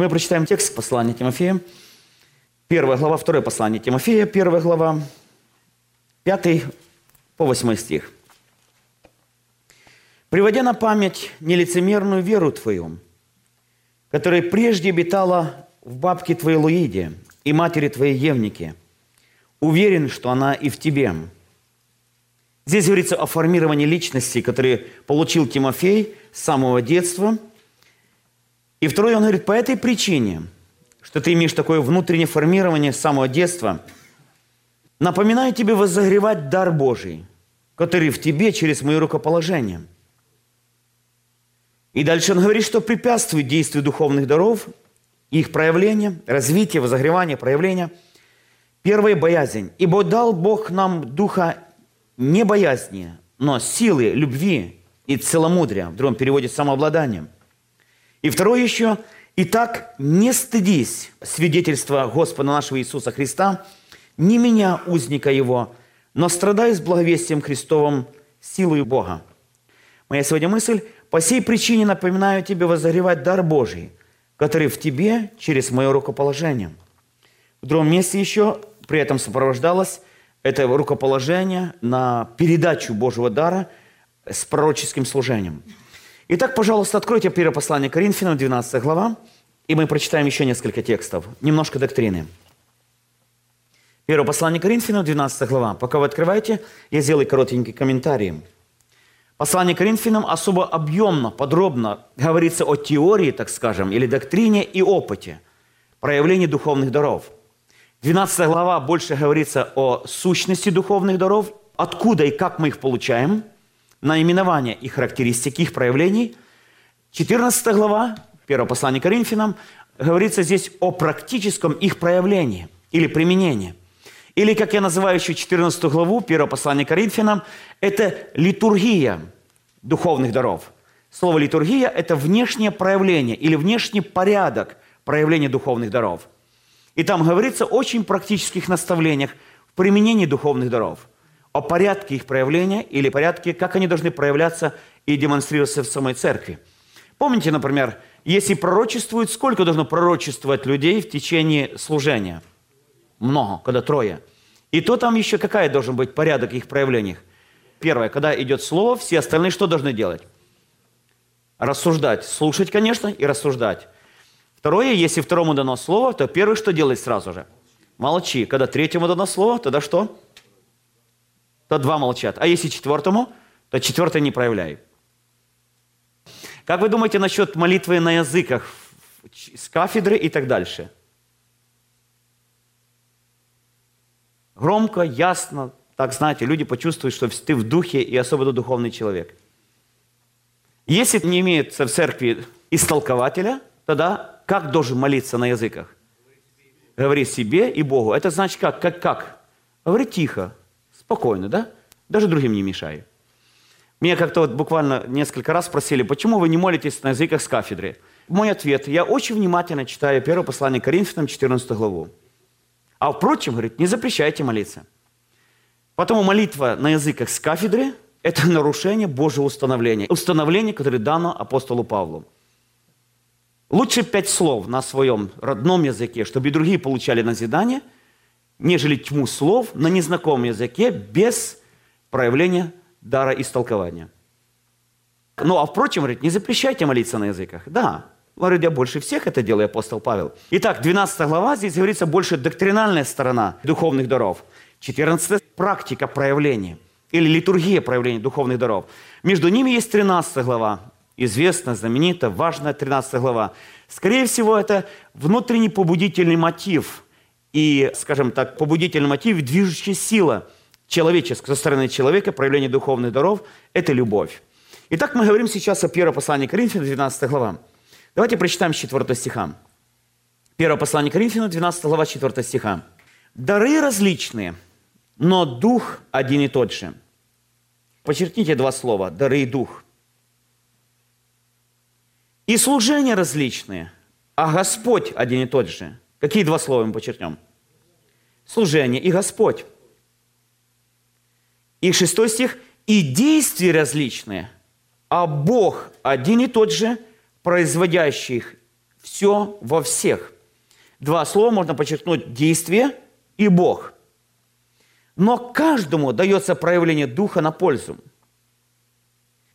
Мы прочитаем текст послания Тимофея. Первая глава, второе послание Тимофея, первая глава, пятый по восьмой стих. «Приводя на память нелицемерную веру твою, которая прежде обитала в бабке твоей Луиде и матери твоей Евнике, уверен, что она и в тебе». Здесь говорится о формировании личности, который получил Тимофей с самого детства. И второе, он говорит, по этой причине, что ты имеешь такое внутреннее формирование с самого детства, напоминаю тебе возогревать дар Божий, который в тебе через мое рукоположение. И дальше он говорит, что препятствует действию духовных даров, их проявления, развития, возогревания, проявления. Первая – боязнь. «Ибо дал Бог нам духа не боязни, но силы, любви и целомудрия. В другом переводе самообладанием. И второе еще, «Итак, не стыдись свидетельства Господа нашего Иисуса Христа, не меня, узника Его, но страдай с благовестием Христовым силой Бога». Моя сегодня мысль – по сей причине напоминаю тебе возогревать дар Божий, который в тебе через мое рукоположение. В другом месте еще при этом сопровождалось это рукоположение на передачу Божьего дара с пророческим служением. Итак, пожалуйста, откройте первое послание Коринфянам, 12 глава, и мы прочитаем еще несколько текстов, немножко доктрины. Первое послание Коринфянам, 12 глава. Пока вы открываете, я сделаю коротенький комментарий. Послание Коринфянам особо объемно, подробно говорится о теории, так скажем, или доктрине и опыте проявления духовных даров – 12 глава больше говорится о сущности духовных даров, откуда и как мы их получаем, наименование и характеристики их проявлений. 14 глава, первое послание Коринфянам, говорится здесь о практическом их проявлении или применении. Или, как я называю еще 14 главу, первое послание Коринфянам, это литургия духовных даров. Слово литургия – это внешнее проявление или внешний порядок проявления духовных даров – и там говорится о очень практических наставлениях в применении духовных даров, о порядке их проявления или порядке, как они должны проявляться и демонстрироваться в самой церкви. Помните, например, если пророчествуют, сколько должно пророчествовать людей в течение служения? Много, когда трое. И то там еще какая должен быть порядок их проявлениях? Первое, когда идет слово, все остальные что должны делать? Рассуждать. Слушать, конечно, и рассуждать. Второе, если второму дано слово, то первый что делает сразу же? Молчи. Когда третьему дано слово, тогда что? То два молчат. А если четвертому, то четвертый не проявляй. Как вы думаете насчет молитвы на языках с кафедры и так дальше? Громко, ясно, так знаете, люди почувствуют, что ты в духе и особенно духовный человек. Если не имеется в церкви истолкователя, тогда как должен молиться на языках? Говори себе и Богу. Это значит как? Как как? Говори тихо, спокойно, да? Даже другим не мешай. Меня как-то вот буквально несколько раз спросили, почему вы не молитесь на языках с кафедры? Мой ответ, я очень внимательно читаю первое послание Коринфянам, 14 главу. А впрочем, говорит, не запрещайте молиться. Потому молитва на языках с кафедры – это нарушение Божьего установления. Установление, которое дано апостолу Павлу. Лучше пять слов на своем родном языке, чтобы и другие получали назидание, нежели тьму слов на незнакомом языке без проявления дара истолкования. Ну, а впрочем, говорит, не запрещайте молиться на языках. Да, говорит, я больше всех это делаю, апостол Павел. Итак, 12 глава, здесь говорится больше доктринальная сторона духовных даров. 14 практика проявления или литургия проявления духовных даров. Между ними есть 13 глава, известна, знаменита, важная 13 глава. Скорее всего, это внутренний побудительный мотив и, скажем так, побудительный мотив, движущая сила человеческая, со стороны человека, проявление духовных даров – это любовь. Итак, мы говорим сейчас о первом послании Коринфянам, 12 глава. Давайте прочитаем с 4 стиха. Первое послание Коринфянам, 12 глава, 4 стиха. «Дары различные, но дух один и тот же». Подчеркните два слова – дары и дух – и служения различные, а Господь один и тот же. Какие два слова мы подчеркнем? Служение и Господь. И шестой стих. И действия различные, а Бог один и тот же, производящий их все во всех. Два слова можно подчеркнуть – действие и Бог. Но каждому дается проявление Духа на пользу.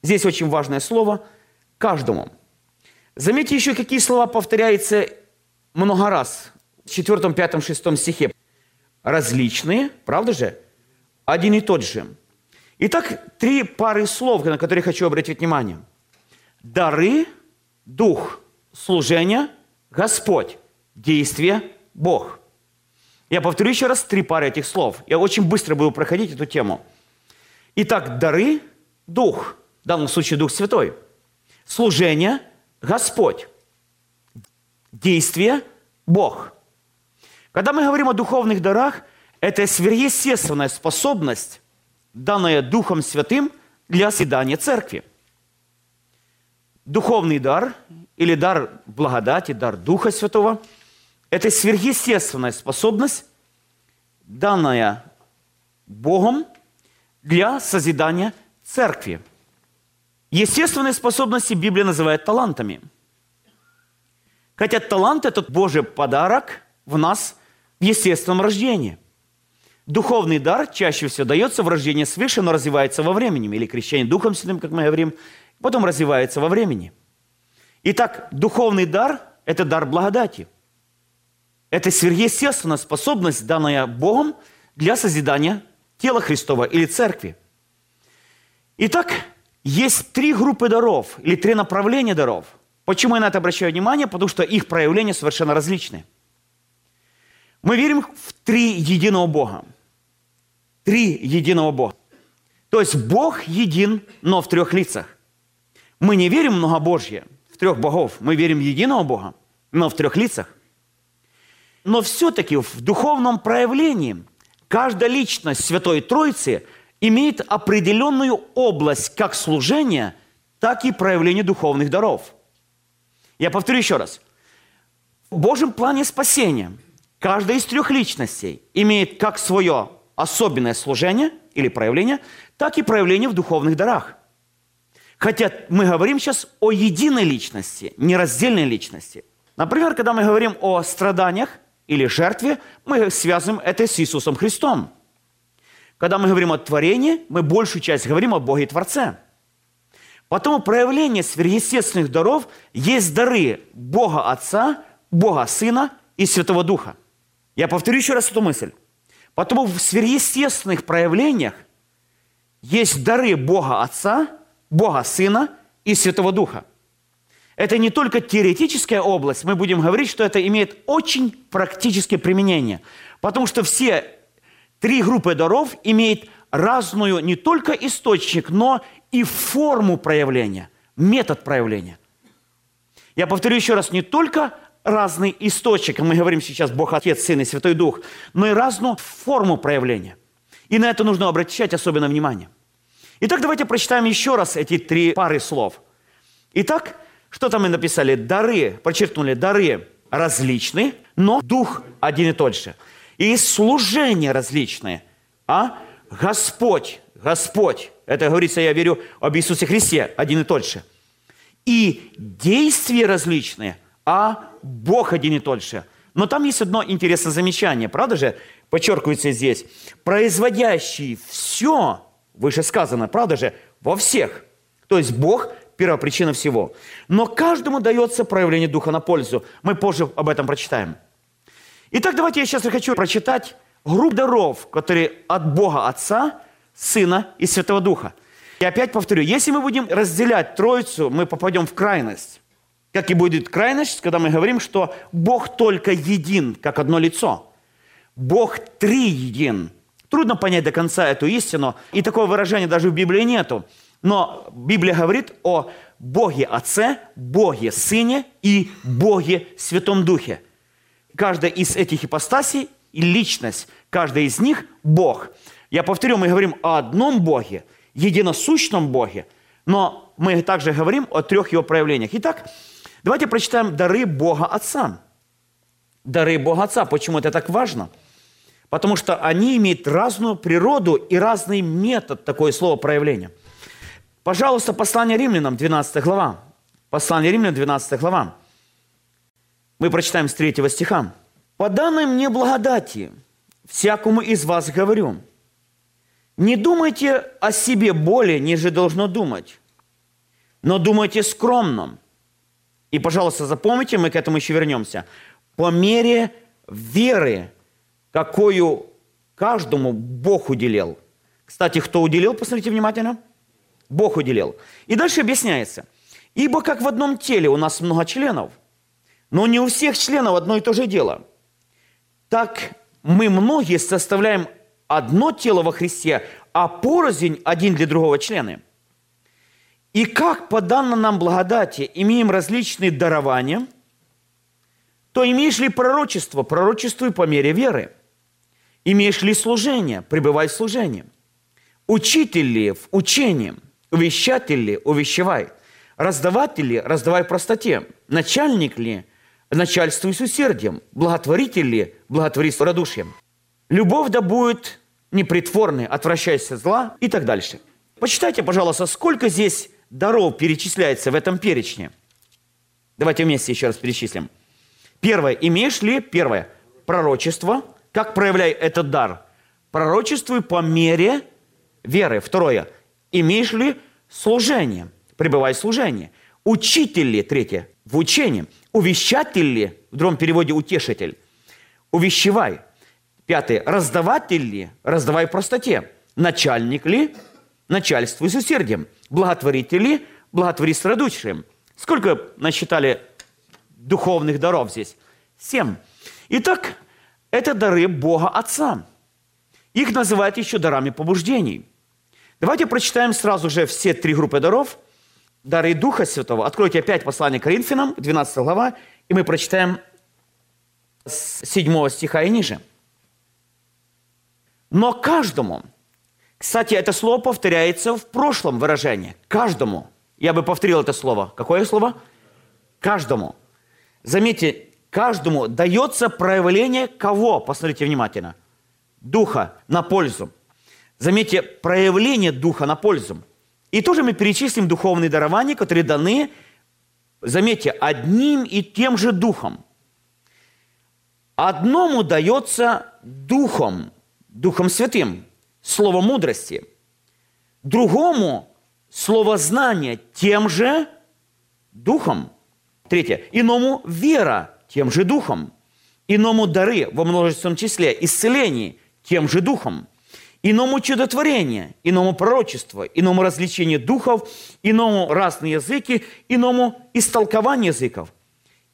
Здесь очень важное слово – каждому. Заметьте еще, какие слова повторяются много раз в 4, 5, 6 стихе. Различные, правда же? Один и тот же. Итак, три пары слов, на которые хочу обратить внимание. Дары, Дух, служение, Господь, действие, Бог. Я повторю еще раз три пары этих слов. Я очень быстро буду проходить эту тему. Итак, дары, Дух, в данном случае Дух Святой. Служение, Господь. Действие, Бог. Когда мы говорим о духовных дарах, это сверхъестественная способность, данная Духом Святым для оседания церкви. Духовный дар или дар благодати, дар Духа Святого – это сверхъестественная способность, данная Богом для созидания церкви. Естественные способности Библия называет талантами. Хотя талант – это Божий подарок в нас в естественном рождении. Духовный дар чаще всего дается в рождении свыше, но развивается во времени. Или крещение Духом Святым, как мы говорим, потом развивается во времени. Итак, духовный дар – это дар благодати. Это сверхъестественная способность, данная Богом для созидания тела Христова или церкви. Итак, есть три группы даров или три направления даров. Почему я на это обращаю внимание? Потому что их проявления совершенно различны. Мы верим в три единого Бога. Три единого Бога. То есть Бог един, но в трех лицах. Мы не верим в многобожье, в трех богов. Мы верим в единого Бога, но в трех лицах. Но все-таки в духовном проявлении каждая личность Святой Троицы имеет определенную область как служения, так и проявления духовных даров. Я повторю еще раз. В Божьем плане спасения каждая из трех личностей имеет как свое особенное служение или проявление, так и проявление в духовных дарах – Хотя мы говорим сейчас о единой личности, нераздельной личности. Например, когда мы говорим о страданиях или жертве, мы связываем это с Иисусом Христом. Когда мы говорим о творении, мы большую часть говорим о Боге Творце. Потому проявление сверхъестественных даров есть дары Бога Отца, Бога Сына и Святого Духа. Я повторю еще раз эту мысль. Потому в сверхъестественных проявлениях есть дары Бога Отца – Бога Сына и Святого Духа. Это не только теоретическая область, мы будем говорить, что это имеет очень практическое применение. Потому что все три группы даров имеют разную не только источник, но и форму проявления, метод проявления. Я повторю еще раз, не только разный источник, мы говорим сейчас Бог Отец, Сын и Святой Дух, но и разную форму проявления. И на это нужно обращать особенное внимание. Итак, давайте прочитаем еще раз эти три пары слов. Итак, что там мы написали? Дары, подчеркнули, дары различные, но дух один и тот же. И служения различные. А Господь, Господь, это говорится, я верю, об Иисусе Христе, один и тот же. И действия различные, а Бог один и тот же. Но там есть одно интересное замечание, правда же? Подчеркивается здесь. Производящий все Выше сказано, правда же? Во всех. То есть Бог – первопричина всего. Но каждому дается проявление Духа на пользу. Мы позже об этом прочитаем. Итак, давайте я сейчас хочу прочитать группу даров, которые от Бога Отца, Сына и Святого Духа. И опять повторю, если мы будем разделять Троицу, мы попадем в крайность. Как и будет крайность, когда мы говорим, что Бог только един, как одно лицо. Бог три един. Трудно понять до конца эту истину, и такого выражения даже в Библии нету. Но Библия говорит о Боге Отце, Боге Сыне и Боге Святом Духе. Каждая из этих ипостасей и личность, каждая из них – Бог. Я повторю, мы говорим о одном Боге, единосущном Боге, но мы также говорим о трех его проявлениях. Итак, давайте прочитаем дары Бога Отца. Дары Бога Отца. Почему это так важно? – потому что они имеют разную природу и разный метод такое слово проявления. Пожалуйста, послание римлянам, 12 глава. Послание римлянам, 12 глава. Мы прочитаем с третьего стиха. «По данной мне благодати, всякому из вас говорю, не думайте о себе более, ниже должно думать, но думайте скромно. И, пожалуйста, запомните, мы к этому еще вернемся. По мере веры, какую каждому Бог уделил. Кстати, кто уделил, посмотрите внимательно. Бог уделил. И дальше объясняется. Ибо как в одном теле у нас много членов, но не у всех членов одно и то же дело. Так мы многие составляем одно тело во Христе, а порознь один для другого члены. И как по данной нам благодати имеем различные дарования, то имеешь ли пророчество, пророчествуй по мере веры. Имеешь ли служение, пребывай в служении. Учитель ли в учении, увещатель ли, увещевай. Раздаватель ли, раздавай в простоте. Начальник ли, начальствуй с усердием. Благотворитель ли, благотвори с радушием. Любовь да будет непритворной, отвращайся зла и так дальше. Почитайте, пожалуйста, сколько здесь даров перечисляется в этом перечне. Давайте вместе еще раз перечислим. Первое. Имеешь ли, первое, пророчество. Как проявляй этот дар? Пророчествуй по мере веры. Второе. Имеешь ли служение? Пребывай в служении. Учитель ли, третье, в учении. Увещатель ли, в другом переводе утешитель. Увещевай. Пятое. Раздаватель ли? Раздавай в простоте. Начальник ли? Начальствуй с усердием. Благотворитель ли? Благотвори с радушием. Сколько насчитали духовных даров здесь? Семь. Итак, это дары Бога Отца. Их называют еще дарами побуждений. Давайте прочитаем сразу же все три группы даров. Дары Духа Святого. Откройте опять послание Коринфянам, 12 глава, и мы прочитаем с 7 стиха и ниже. Но каждому, кстати, это слово повторяется в прошлом выражении. Каждому. Я бы повторил это слово. Какое слово? Каждому. Заметьте, каждому дается проявление кого? Посмотрите внимательно. Духа на пользу. Заметьте, проявление Духа на пользу. И тоже мы перечислим духовные дарования, которые даны, заметьте, одним и тем же Духом. Одному дается Духом, Духом Святым, слово мудрости. Другому – слово знания тем же Духом. Третье. Иному – вера тем же Духом. Иному – дары во множественном числе, исцеление тем же Духом. Иному чудотворение, иному пророчество, иному развлечение духов, иному разные языки, иному истолкование языков.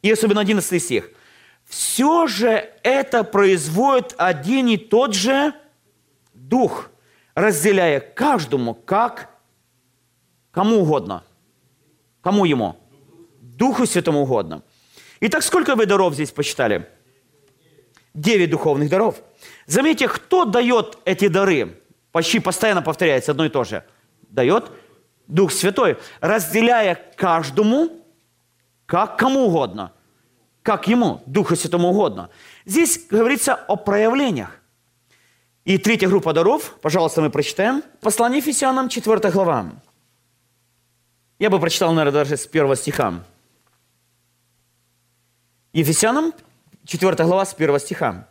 И особенно 11 стих – все же это производит один и тот же Дух, разделяя каждому как кому угодно. Кому ему? Духу Святому угодно. Итак, сколько вы даров здесь посчитали? Девять духовных даров. Заметьте, кто дает эти дары? Почти постоянно повторяется одно и то же. Дает Дух Святой, разделяя каждому как кому угодно – как ему, Духу Святому угодно. Здесь говорится о проявлениях. И третья группа даров, пожалуйста, мы прочитаем. Послание Ефесянам, 4 глава. Я бы прочитал, наверное, даже с первого стиха. Ефесянам, 4 глава, с первого стиха.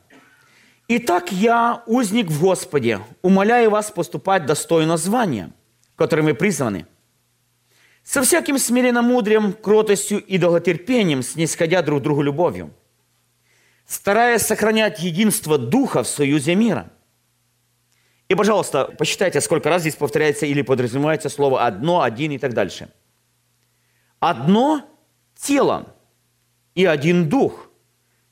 «Итак, я, узник в Господе, умоляю вас поступать достойно звания, которым вы призваны – со всяким смиренномудрием, кротостью и долготерпением, снисходя друг другу любовью, стараясь сохранять единство Духа в союзе мира. И, пожалуйста, посчитайте, сколько раз здесь повторяется или подразумевается слово «одно», «один» и так дальше. Одно тело и один дух,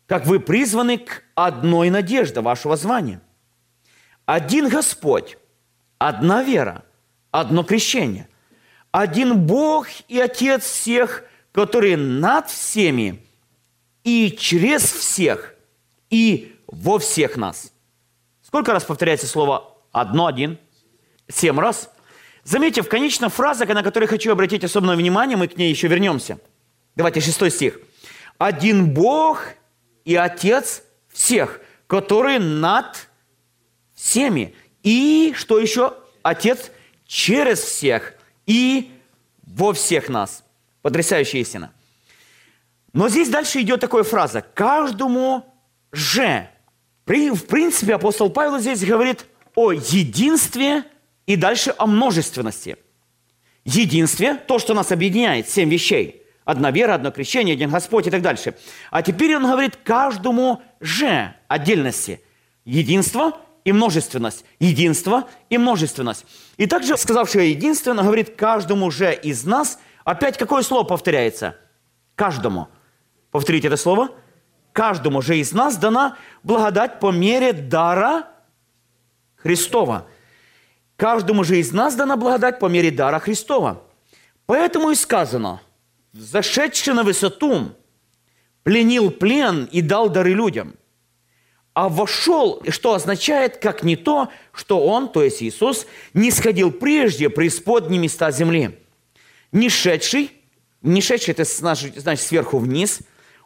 как вы призваны к одной надежде вашего звания. Один Господь, одна вера, одно крещение – один Бог и Отец всех, который над всеми и через всех и во всех нас. Сколько раз повторяется слово «одно», «один»? Семь раз. Заметьте, в конечной фразе, на которой хочу обратить особенное внимание, мы к ней еще вернемся. Давайте шестой стих. «Один Бог и Отец всех, который над всеми». И, что еще? Отец через всех и во всех нас. Потрясающая истина. Но здесь дальше идет такая фраза «каждому же». В принципе, апостол Павел здесь говорит о единстве и дальше о множественности. Единстве – то, что нас объединяет, семь вещей. Одна вера, одно крещение, один Господь и так дальше. А теперь он говорит каждому же отдельности. Единство и множественность. Единство и множественность. И также, сказавший единственно, говорит каждому же из нас. Опять какое слово повторяется? Каждому. Повторите это слово. Каждому же из нас дана благодать по мере дара Христова. Каждому же из нас дана благодать по мере дара Христова. Поэтому и сказано, зашедший на высоту, пленил плен и дал дары людям – а вошел, что означает, как не то, что Он, то есть Иисус, не сходил прежде преисподние места земли. Не шедший, не шедший, это значит, сверху вниз,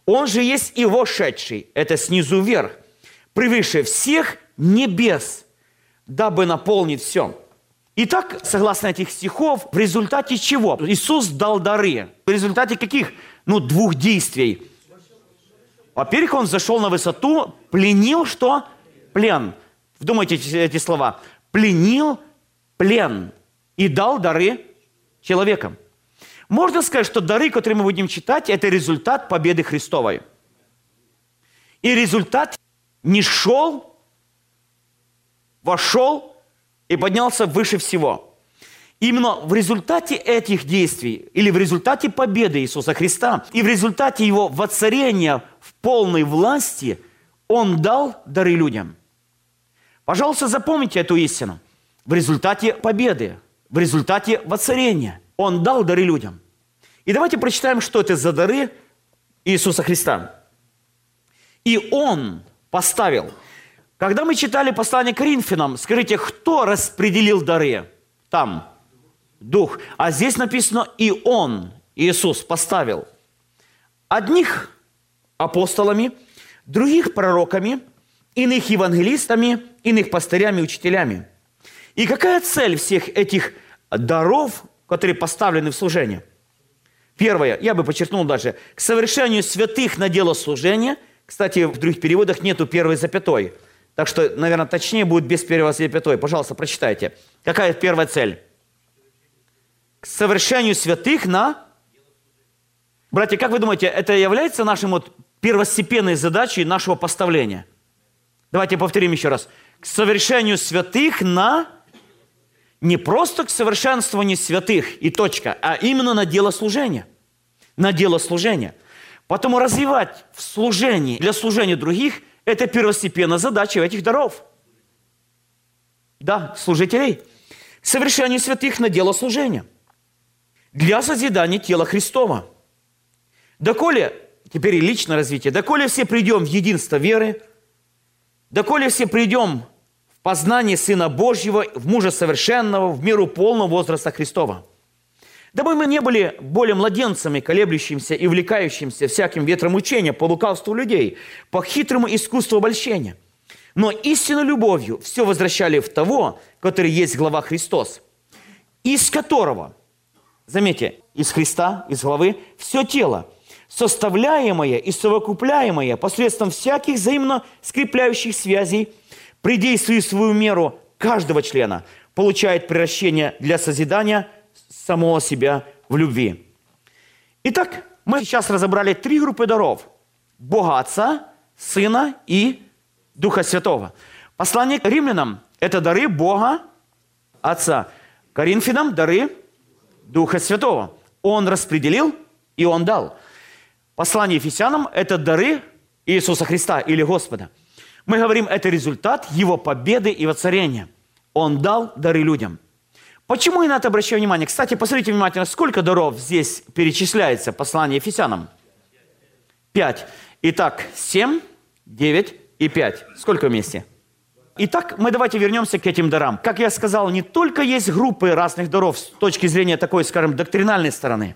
Он же есть и вошедший, это снизу вверх, превыше всех небес, дабы наполнить все. Итак, согласно этих стихов, в результате чего? Иисус дал дары. В результате каких? Ну, двух действий – во-первых, он зашел на высоту, пленил что? Плен. Вдумайте эти слова. Пленил плен и дал дары человекам. Можно сказать, что дары, которые мы будем читать, это результат победы Христовой. И результат не шел, вошел и поднялся выше всего. Именно в результате этих действий или в результате победы Иисуса Христа и в результате Его воцарения в полной власти Он дал дары людям. Пожалуйста, запомните эту истину. В результате победы, в результате воцарения Он дал дары людям. И давайте прочитаем, что это за дары Иисуса Христа. И Он поставил. Когда мы читали послание к Коринфянам, скажите, кто распределил дары там? Дух. А здесь написано «и Он», Иисус, поставил одних апостолами, других пророками, иных евангелистами, иных пастырями, учителями. И какая цель всех этих даров, которые поставлены в служение? Первое, я бы подчеркнул даже, к совершению святых на дело служения. Кстати, в других переводах нету первой запятой. Так что, наверное, точнее будет без первой запятой. Пожалуйста, прочитайте. Какая первая цель? к совершению святых на... Братья, как вы думаете, это является нашим вот первостепенной задачей нашего поставления? Давайте повторим еще раз. К совершению святых на... Не просто к совершенствованию святых и точка, а именно на дело служения. На дело служения. Потому развивать в служении, для служения других, это первостепенная задача этих даров. Да, служителей. Совершение святых на дело служения для созидания тела Христова. Доколе, теперь и личное развитие, доколе все придем в единство веры, доколе все придем в познание Сына Божьего, в мужа совершенного, в меру полного возраста Христова. Дабы мы не были более младенцами, колеблющимся и увлекающимся всяким ветром учения по лукавству людей, по хитрому искусству обольщения. Но истинной любовью все возвращали в того, который есть глава Христос, из которого – заметьте, из Христа, из головы, все тело, составляемое и совокупляемое посредством всяких взаимно скрепляющих связей, при действии свою меру каждого члена, получает превращение для созидания самого себя в любви. Итак, мы сейчас разобрали три группы даров. Бога Отца, Сына и Духа Святого. Послание к римлянам – это дары Бога Отца. Коринфянам – дары Духа Святого. Он распределил и Он дал. Послание Ефесянам – это дары Иисуса Христа или Господа. Мы говорим, это результат Его победы и воцарения. Он дал дары людям. Почему я на это обращаю внимание? Кстати, посмотрите внимательно, сколько даров здесь перечисляется послание Ефесянам? Пять. Итак, семь, девять и пять. Сколько вместе? Итак, мы давайте вернемся к этим дарам. Как я сказал, не только есть группы разных даров с точки зрения такой, скажем, доктринальной стороны,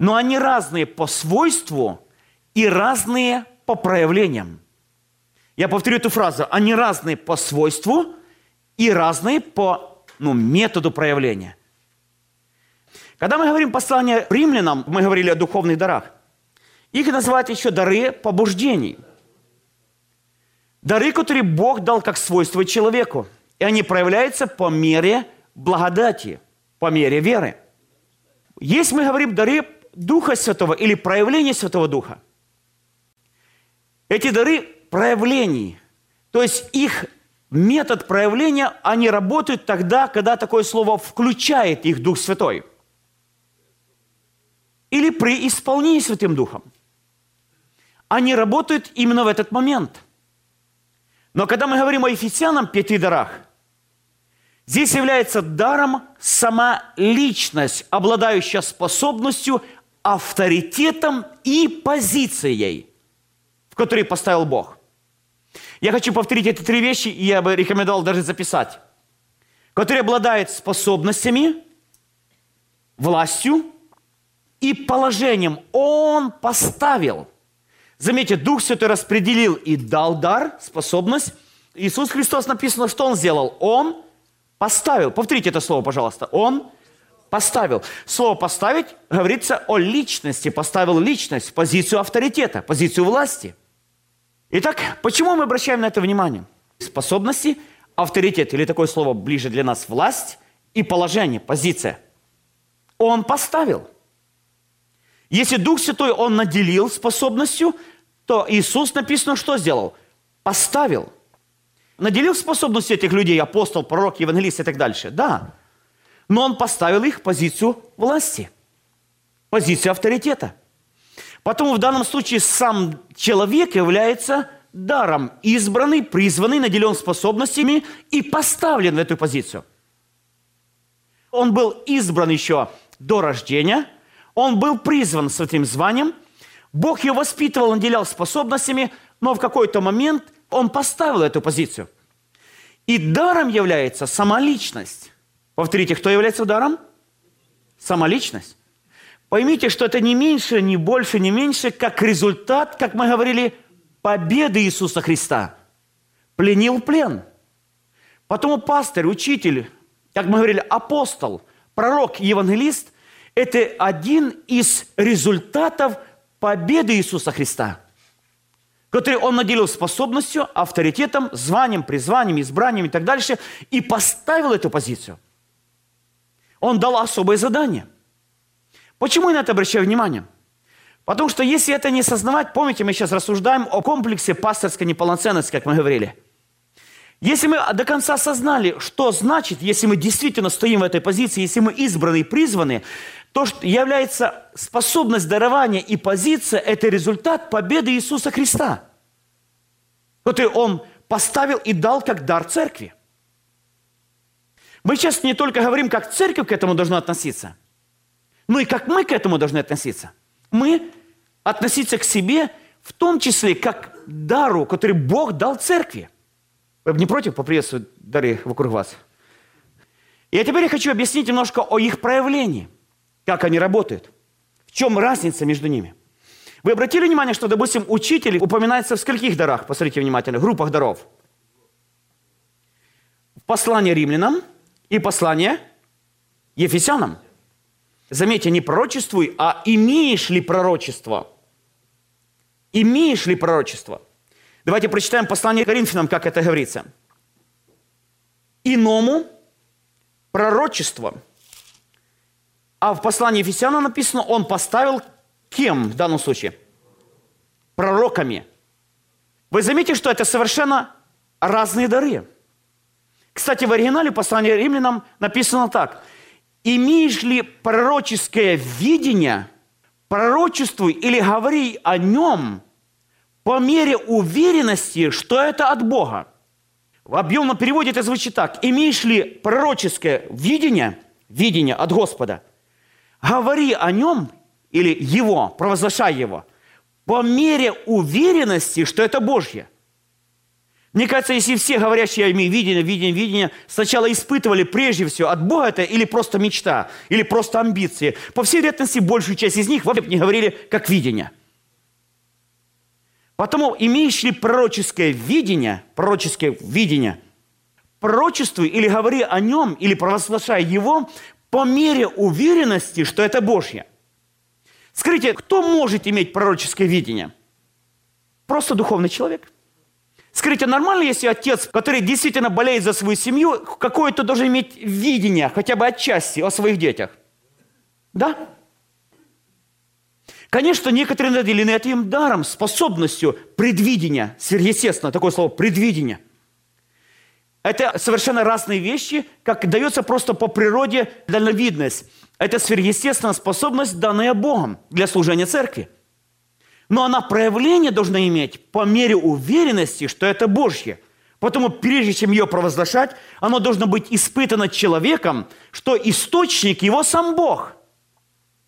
но они разные по свойству и разные по проявлениям. Я повторю эту фразу. Они разные по свойству и разные по ну, методу проявления. Когда мы говорим послание римлянам, мы говорили о духовных дарах. Их называют еще дары побуждений. Дары, которые Бог дал как свойство человеку. И они проявляются по мере благодати, по мере веры. Если мы говорим дары Духа Святого или проявление Святого Духа, эти дары проявлений, то есть их метод проявления, они работают тогда, когда такое слово включает их Дух Святой. Или при исполнении Святым Духом. Они работают именно в этот момент. Но когда мы говорим о Ефесянам пяти дарах, здесь является даром сама личность, обладающая способностью, авторитетом и позицией, в которой поставил Бог. Я хочу повторить эти три вещи, и я бы рекомендовал даже записать. Который обладает способностями, властью и положением. Он поставил. Заметьте, Дух Святой распределил и дал дар, способность. Иисус Христос написано, что Он сделал? Он поставил. Повторите это слово, пожалуйста. Он поставил. Слово «поставить» говорится о личности. Поставил личность, позицию авторитета, позицию власти. Итак, почему мы обращаем на это внимание? Способности, авторитет, или такое слово ближе для нас, власть и положение, позиция. Он поставил. Если Дух Святой Он наделил способностью, то Иисус написано, что сделал? Поставил. Наделил способностью этих людей, апостол, пророк, евангелист и так дальше. Да. Но Он поставил их позицию власти, позицию авторитета. Потому в данном случае сам человек является даром, избранный, призванный, наделен способностями и поставлен в эту позицию. Он был избран еще до рождения, он был призван с этим званием, Бог его воспитывал, наделял способностями, но в какой-то момент он поставил эту позицию. И даром является сама личность. Повторите, кто является даром? Сама личность. Поймите, что это не меньше, не больше, не меньше, как результат, как мы говорили, победы Иисуса Христа. Пленил плен. Потом пастырь, учитель, как мы говорили, апостол, пророк, евангелист – это один из результатов победы Иисуса Христа, который Он наделил способностью, авторитетом, званием, призванием, избранием и так дальше, и поставил эту позицию. Он дал особое задание – Почему я на это обращаю внимание? Потому что если это не осознавать, помните, мы сейчас рассуждаем о комплексе пасторской неполноценности, как мы говорили. Если мы до конца осознали, что значит, если мы действительно стоим в этой позиции, если мы избраны и призваны, то, что является способность дарования и позиция – это результат победы Иисуса Христа, который Он поставил и дал как дар церкви. Мы сейчас не только говорим, как церковь к этому должна относиться – ну и как мы к этому должны относиться? Мы относиться к себе в том числе как дару, который Бог дал церкви. Вы не против поприветствовать дары вокруг вас? И теперь я хочу объяснить немножко о их проявлении, как они работают, в чем разница между ними. Вы обратили внимание, что, допустим, учитель упоминается в скольких дарах, посмотрите внимательно, группах даров? В послании римлянам и послание ефесянам – Заметьте, не пророчествуй, а имеешь ли пророчество? Имеешь ли пророчество? Давайте прочитаем послание Коринфянам, как это говорится. Иному пророчество. А в послании Ефесяна написано, он поставил кем в данном случае? Пророками. Вы заметите, что это совершенно разные дары. Кстати, в оригинале послания римлянам написано так – имеешь ли пророческое видение, пророчествуй или говори о нем по мере уверенности, что это от Бога. В объемном переводе это звучит так. Имеешь ли пророческое видение, видение от Господа, говори о нем или его, провозглашай его, по мере уверенности, что это Божье – мне кажется, если все говорящие о видение, видение, видение, сначала испытывали прежде всего от Бога это или просто мечта, или просто амбиции, по всей вероятности, большую часть из них вообще не говорили как видение. Потому, имеешь ли пророческое видение, пророческое видение, пророчествуй или говори о нем, или провозглашай его по мере уверенности, что это Божье. Скажите, кто может иметь пророческое видение? Просто духовный человек. Скажите, нормально, если отец, который действительно болеет за свою семью, какое-то должен иметь видение, хотя бы отчасти, о своих детях? Да? Конечно, некоторые наделены этим даром, способностью предвидения, сверхъестественно, такое слово «предвидение». Это совершенно разные вещи, как дается просто по природе дальновидность. Это сверхъестественная способность, данная Богом для служения церкви. Но она проявление должна иметь по мере уверенности, что это Божье. Поэтому прежде чем ее провозглашать, оно должно быть испытано человеком, что источник его сам Бог –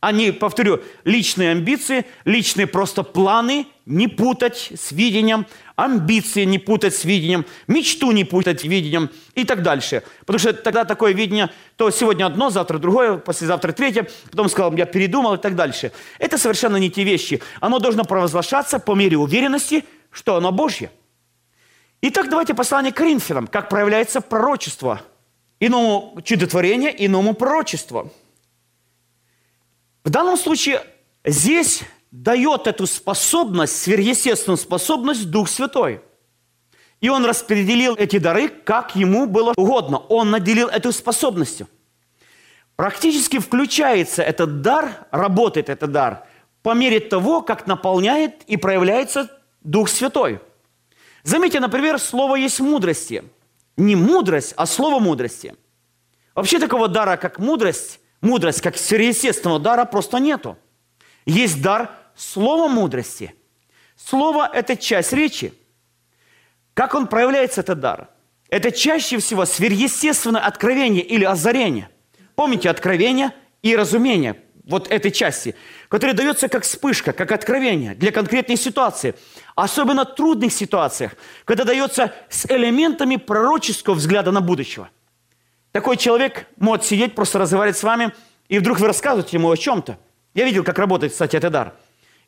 они, повторю, личные амбиции, личные просто планы не путать с видением, амбиции не путать с видением, мечту не путать с видением и так дальше. Потому что тогда такое видение, то сегодня одно, завтра другое, послезавтра третье, потом сказал, я передумал и так дальше. Это совершенно не те вещи. Оно должно провозглашаться по мере уверенности, что оно Божье. Итак, давайте послание к Коринфянам, как проявляется пророчество. Иному чудотворение, иному пророчество – в данном случае здесь дает эту способность, сверхъестественную способность Дух Святой. И Он распределил эти дары, как Ему было угодно. Он наделил эту способностью. Практически включается этот дар, работает этот дар, по мере того, как наполняет и проявляется Дух Святой. Заметьте, например, слово есть мудрости. Не мудрость, а слово мудрости. Вообще такого дара, как мудрость, Мудрость как сверхъестественного дара просто нету. Есть дар слова мудрости. Слово – это часть речи. Как он проявляется, этот дар? Это чаще всего сверхъестественное откровение или озарение. Помните откровение и разумение вот этой части, которая дается как вспышка, как откровение для конкретной ситуации. Особенно в трудных ситуациях, когда дается с элементами пророческого взгляда на будущего – такой человек может сидеть, просто разговаривать с вами, и вдруг вы рассказываете ему о чем-то. Я видел, как работает, кстати, этот дар.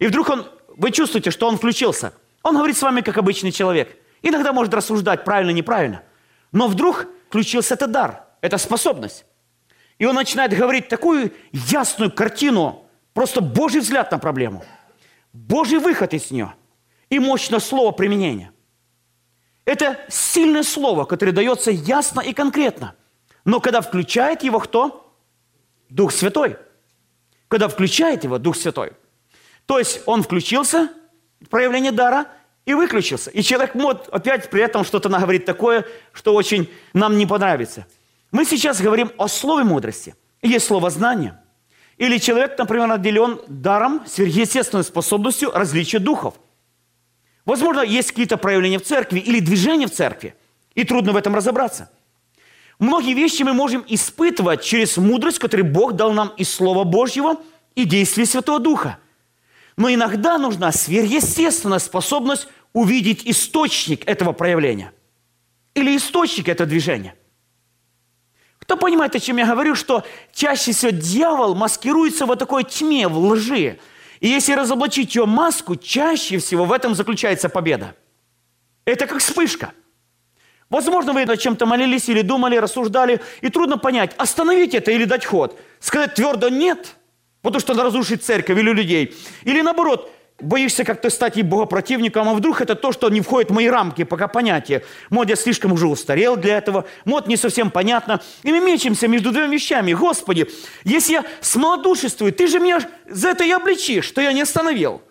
И вдруг он, вы чувствуете, что он включился. Он говорит с вами, как обычный человек. Иногда может рассуждать правильно, неправильно. Но вдруг включился этот дар, эта способность. И он начинает говорить такую ясную картину, просто Божий взгляд на проблему, Божий выход из нее и мощное слово применения. Это сильное слово, которое дается ясно и конкретно – но когда включает его кто? Дух Святой. Когда включает его Дух Святой. То есть он включился, проявление дара, и выключился. И человек может опять при этом что-то наговорить такое, что очень нам не понравится. Мы сейчас говорим о слове мудрости. Есть слово знания. Или человек, например, наделен даром, сверхъестественной способностью различия духов. Возможно, есть какие-то проявления в церкви или движения в церкви, и трудно в этом разобраться – Многие вещи мы можем испытывать через мудрость, которую Бог дал нам из Слова Божьего и действия Святого Духа. Но иногда нужна сверхъестественная способность увидеть источник этого проявления. Или источник этого движения. Кто понимает, о чем я говорю, что чаще всего дьявол маскируется в такой тьме, в лжи. И если разоблачить ее маску, чаще всего в этом заключается победа. Это как вспышка – Возможно, вы над чем-то молились или думали, рассуждали, и трудно понять, остановить это или дать ход. Сказать твердо «нет», потому что это разрушит церковь или людей. Или наоборот, боишься как-то стать и богопротивником, а вдруг это то, что не входит в мои рамки, пока понятие. Мод, я слишком уже устарел для этого, мод не совсем понятно. И мы мечемся между двумя вещами. Господи, если я смолодушествую, ты же меня за это и обличишь, что я не остановил.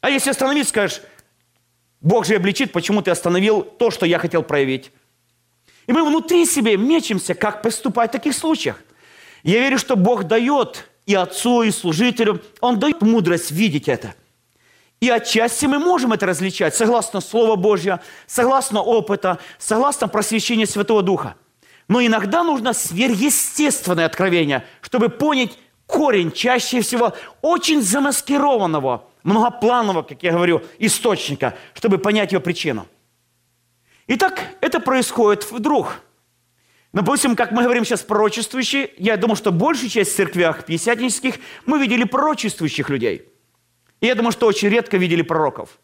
А если остановить, скажешь, Бог же обличит, почему ты остановил то, что я хотел проявить. И мы внутри себе мечемся, как поступать в таких случаях. Я верю, что Бог дает и отцу, и служителю, Он дает мудрость видеть это. И отчасти мы можем это различать, согласно Слова Божьего, согласно опыта, согласно просвещению Святого Духа. Но иногда нужно сверхъестественное откровение, чтобы понять корень чаще всего очень замаскированного многопланового, как я говорю, источника, чтобы понять его причину. Итак, это происходит вдруг. Допустим, как мы говорим сейчас пророчествующие, я думаю, что большая часть в церквях пятидесятнических мы видели пророчествующих людей. И я думаю, что очень редко видели пророков.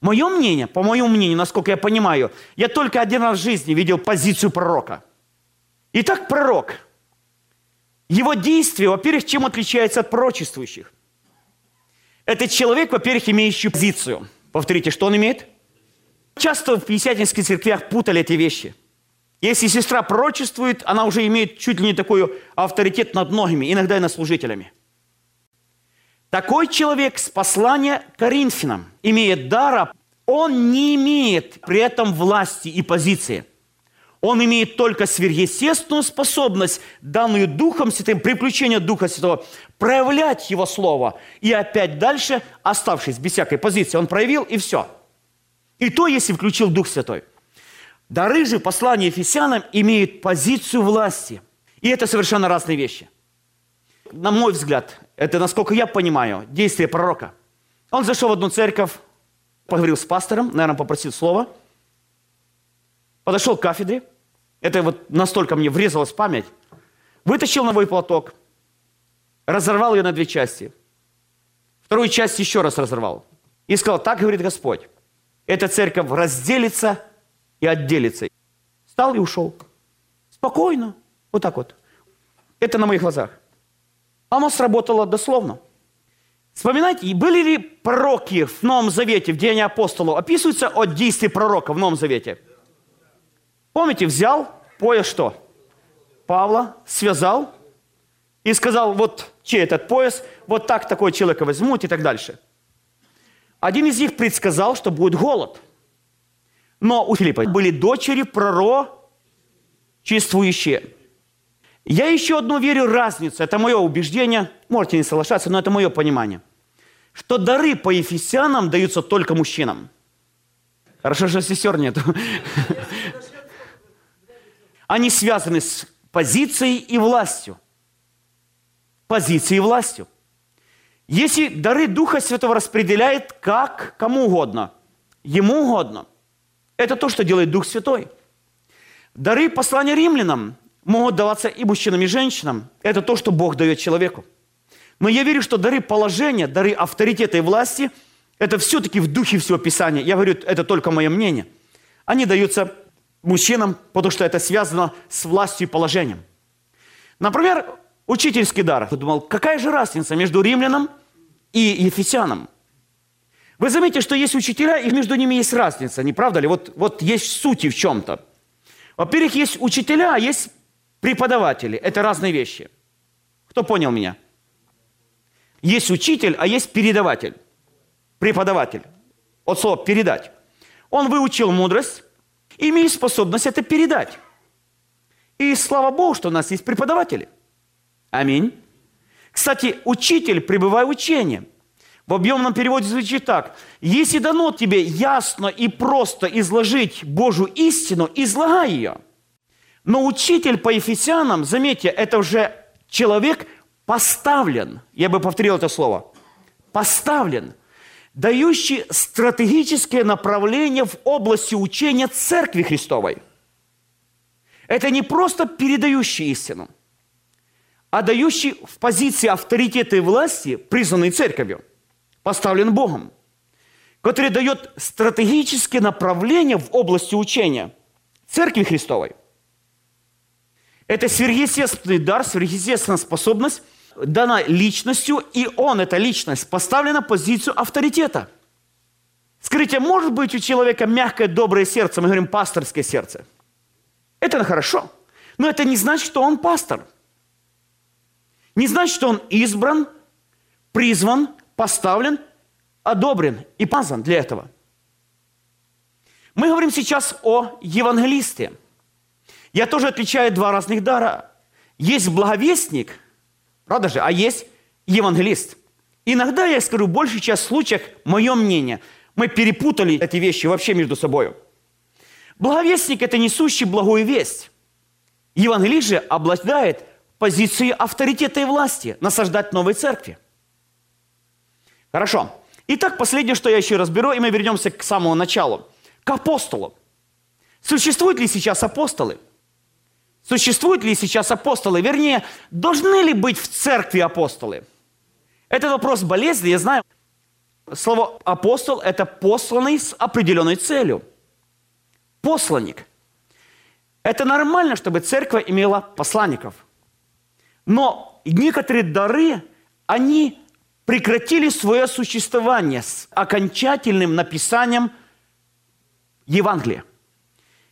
Мое мнение, по моему мнению, насколько я понимаю, я только один раз в жизни видел позицию пророка. Итак, пророк. Его действие, во-первых, чем отличается от пророчествующих? Это человек, во-первых, имеющий позицию. Повторите, что он имеет? Часто в пятидесятнических церквях путали эти вещи. Если сестра пророчествует, она уже имеет чуть ли не такой авторитет над многими, иногда и над служителями. Такой человек с послания Коринфянам имеет дара, он не имеет при этом власти и позиции. Он имеет только сверхъестественную способность, данную Духом Святым, при включении Духа Святого, проявлять Его Слово. И опять дальше, оставшись без всякой позиции, он проявил, и все. И то, если включил Дух Святой. Дары же послания Ефесянам имеют позицию власти. И это совершенно разные вещи. На мой взгляд, это, насколько я понимаю, действие пророка. Он зашел в одну церковь, поговорил с пастором, наверное, попросил слова, подошел к кафедре, это вот настолько мне врезалась память, вытащил новый платок, разорвал ее на две части, вторую часть еще раз разорвал и сказал, так говорит Господь, эта церковь разделится и отделится. Встал и ушел. Спокойно. Вот так вот. Это на моих глазах. Оно сработало дословно. Вспоминайте, были ли пророки в Новом Завете, в Деянии апостолов, описываются от действий пророка в Новом Завете? Помните, взял пояс что? Павла, связал и сказал, вот чей этот пояс, вот так такой человека возьмут и так дальше. Один из них предсказал, что будет голод. Но у Филиппа были дочери пророчествующие. Я еще одну верю разницу, это мое убеждение, можете не соглашаться, но это мое понимание, что дары по ефесянам даются только мужчинам. Хорошо, что сестер нету. Они связаны с позицией и властью. Позицией и властью. Если дары Духа Святого распределяет как кому угодно, ему угодно, это то, что делает Дух Святой. Дары послания римлянам могут даваться и мужчинам, и женщинам. Это то, что Бог дает человеку. Но я верю, что дары положения, дары авторитета и власти, это все-таки в духе всего Писания. Я говорю, это только мое мнение. Они даются мужчинам, потому что это связано с властью и положением. Например, учительский дар. Я думал, какая же разница между римлянам и ефесяном? Вы заметите, что есть учителя, и между ними есть разница, не правда ли? Вот, вот есть сути в чем-то. Во-первых, есть учителя, а есть преподаватели. Это разные вещи. Кто понял меня? Есть учитель, а есть передаватель. Преподаватель. От слова «передать». Он выучил мудрость, имеет способность это передать. И слава Богу, что у нас есть преподаватели. Аминь. Кстати, учитель, пребывая в учении. В объемном переводе звучит так. Если дано тебе ясно и просто изложить Божью истину, излагай ее – но учитель по Ефесянам, заметьте, это уже человек поставлен, я бы повторил это слово, поставлен, дающий стратегическое направление в области учения Церкви Христовой. Это не просто передающий истину, а дающий в позиции авторитета и власти, признанной Церковью, поставлен Богом, который дает стратегическое направление в области учения Церкви Христовой – это сверхъестественный дар, сверхъестественная способность дана личностью, и он, эта личность, поставлена в позицию авторитета. Скажите, может быть у человека мягкое, доброе сердце, мы говорим пасторское сердце. Это хорошо, но это не значит, что он пастор. Не значит, что он избран, призван, поставлен, одобрен и пазан для этого. Мы говорим сейчас о евангелисте – я тоже отличаю два разных дара. Есть благовестник, правда же, а есть евангелист. Иногда, я скажу, в большей часть случаев, мое мнение, мы перепутали эти вещи вообще между собой. Благовестник – это несущий благую весть. Евангелист же обладает позицией авторитета и власти, насаждать новой церкви. Хорошо. Итак, последнее, что я еще разберу, и мы вернемся к самому началу. К апостолу. Существуют ли сейчас апостолы? Существуют ли сейчас апостолы? Вернее, должны ли быть в церкви апостолы? Это вопрос болезни, я знаю. Слово апостол – это посланный с определенной целью. Посланник. Это нормально, чтобы церковь имела посланников. Но некоторые дары, они прекратили свое существование с окончательным написанием Евангелия.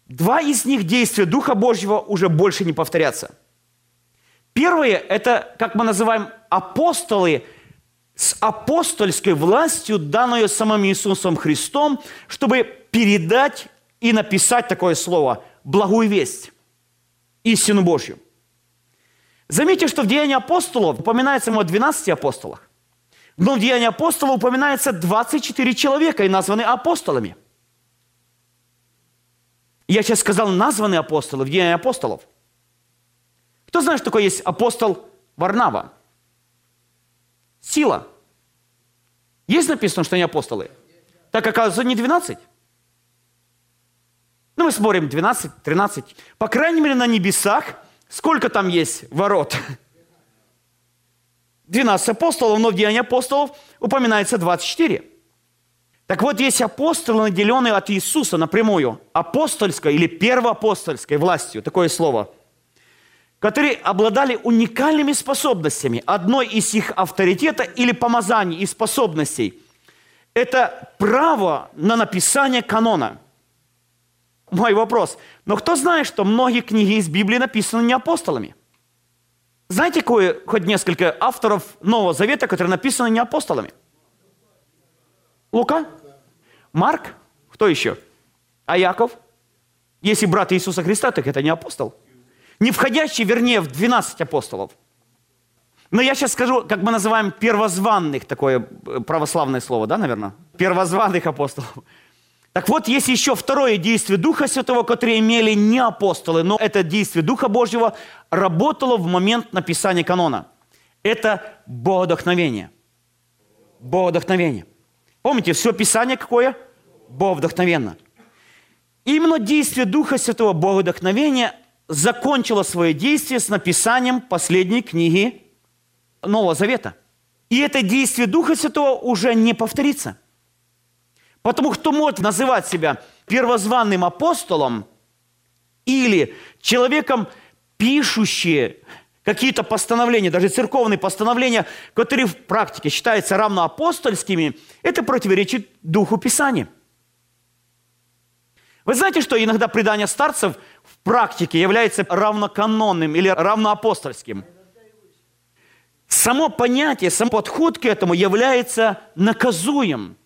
Два из них действия Духа Божьего уже больше не повторятся. Первое – это, как мы называем, апостолы с апостольской властью, данную самым Иисусом Христом, чтобы передать и написать такое слово – благую весть, истину Божью. Заметьте, что в Деянии апостолов упоминается о 12 апостолах. Но в Деянии апостолов упоминается 24 человека и названы апостолами. Я сейчас сказал названные апостолы в Деянии апостолов. Кто знает, что такое есть апостол Варнава? Сила. Есть написано, что они апостолы? Так оказывается, не 12. Ну, мы спорим, 12, 13. По крайней мере, на небесах сколько там есть ворот? 12 апостолов, но в Деянии апостолов упоминается 24. Так вот, есть апостолы, наделенные от Иисуса напрямую, апостольской или первоапостольской властью, такое слово, которые обладали уникальными способностями. Одной из их авторитета или помазаний и способностей – это право на написание канона. Мой вопрос. Но кто знает, что многие книги из Библии написаны не апостолами? Знаете, кое, хоть несколько авторов Нового Завета, которые написаны не апостолами? Лука? Марк? Кто еще? А Яков? Если брат Иисуса Христа, так это не апостол. Не входящий, вернее, в 12 апостолов. Но я сейчас скажу, как мы называем первозванных, такое э, православное слово, да, наверное? Первозванных апостолов. Так вот, есть еще второе действие Духа Святого, которое имели не апостолы, но это действие Духа Божьего работало в момент написания канона. Это богодохновение. Богодохновение. Помните, все Писание какое? Боговдохновенно. Именно действие Духа Святого Богодохновения закончило свое действие с написанием последней книги Нового Завета. И это действие Духа Святого уже не повторится. Потому кто может называть себя первозванным апостолом или человеком, пишущим какие-то постановления, даже церковные постановления, которые в практике считаются равноапостольскими, это противоречит Духу Писания. Вы знаете, что иногда предание старцев в практике является равноканонным или равноапостольским? Само понятие, сам подход к этому является наказуем.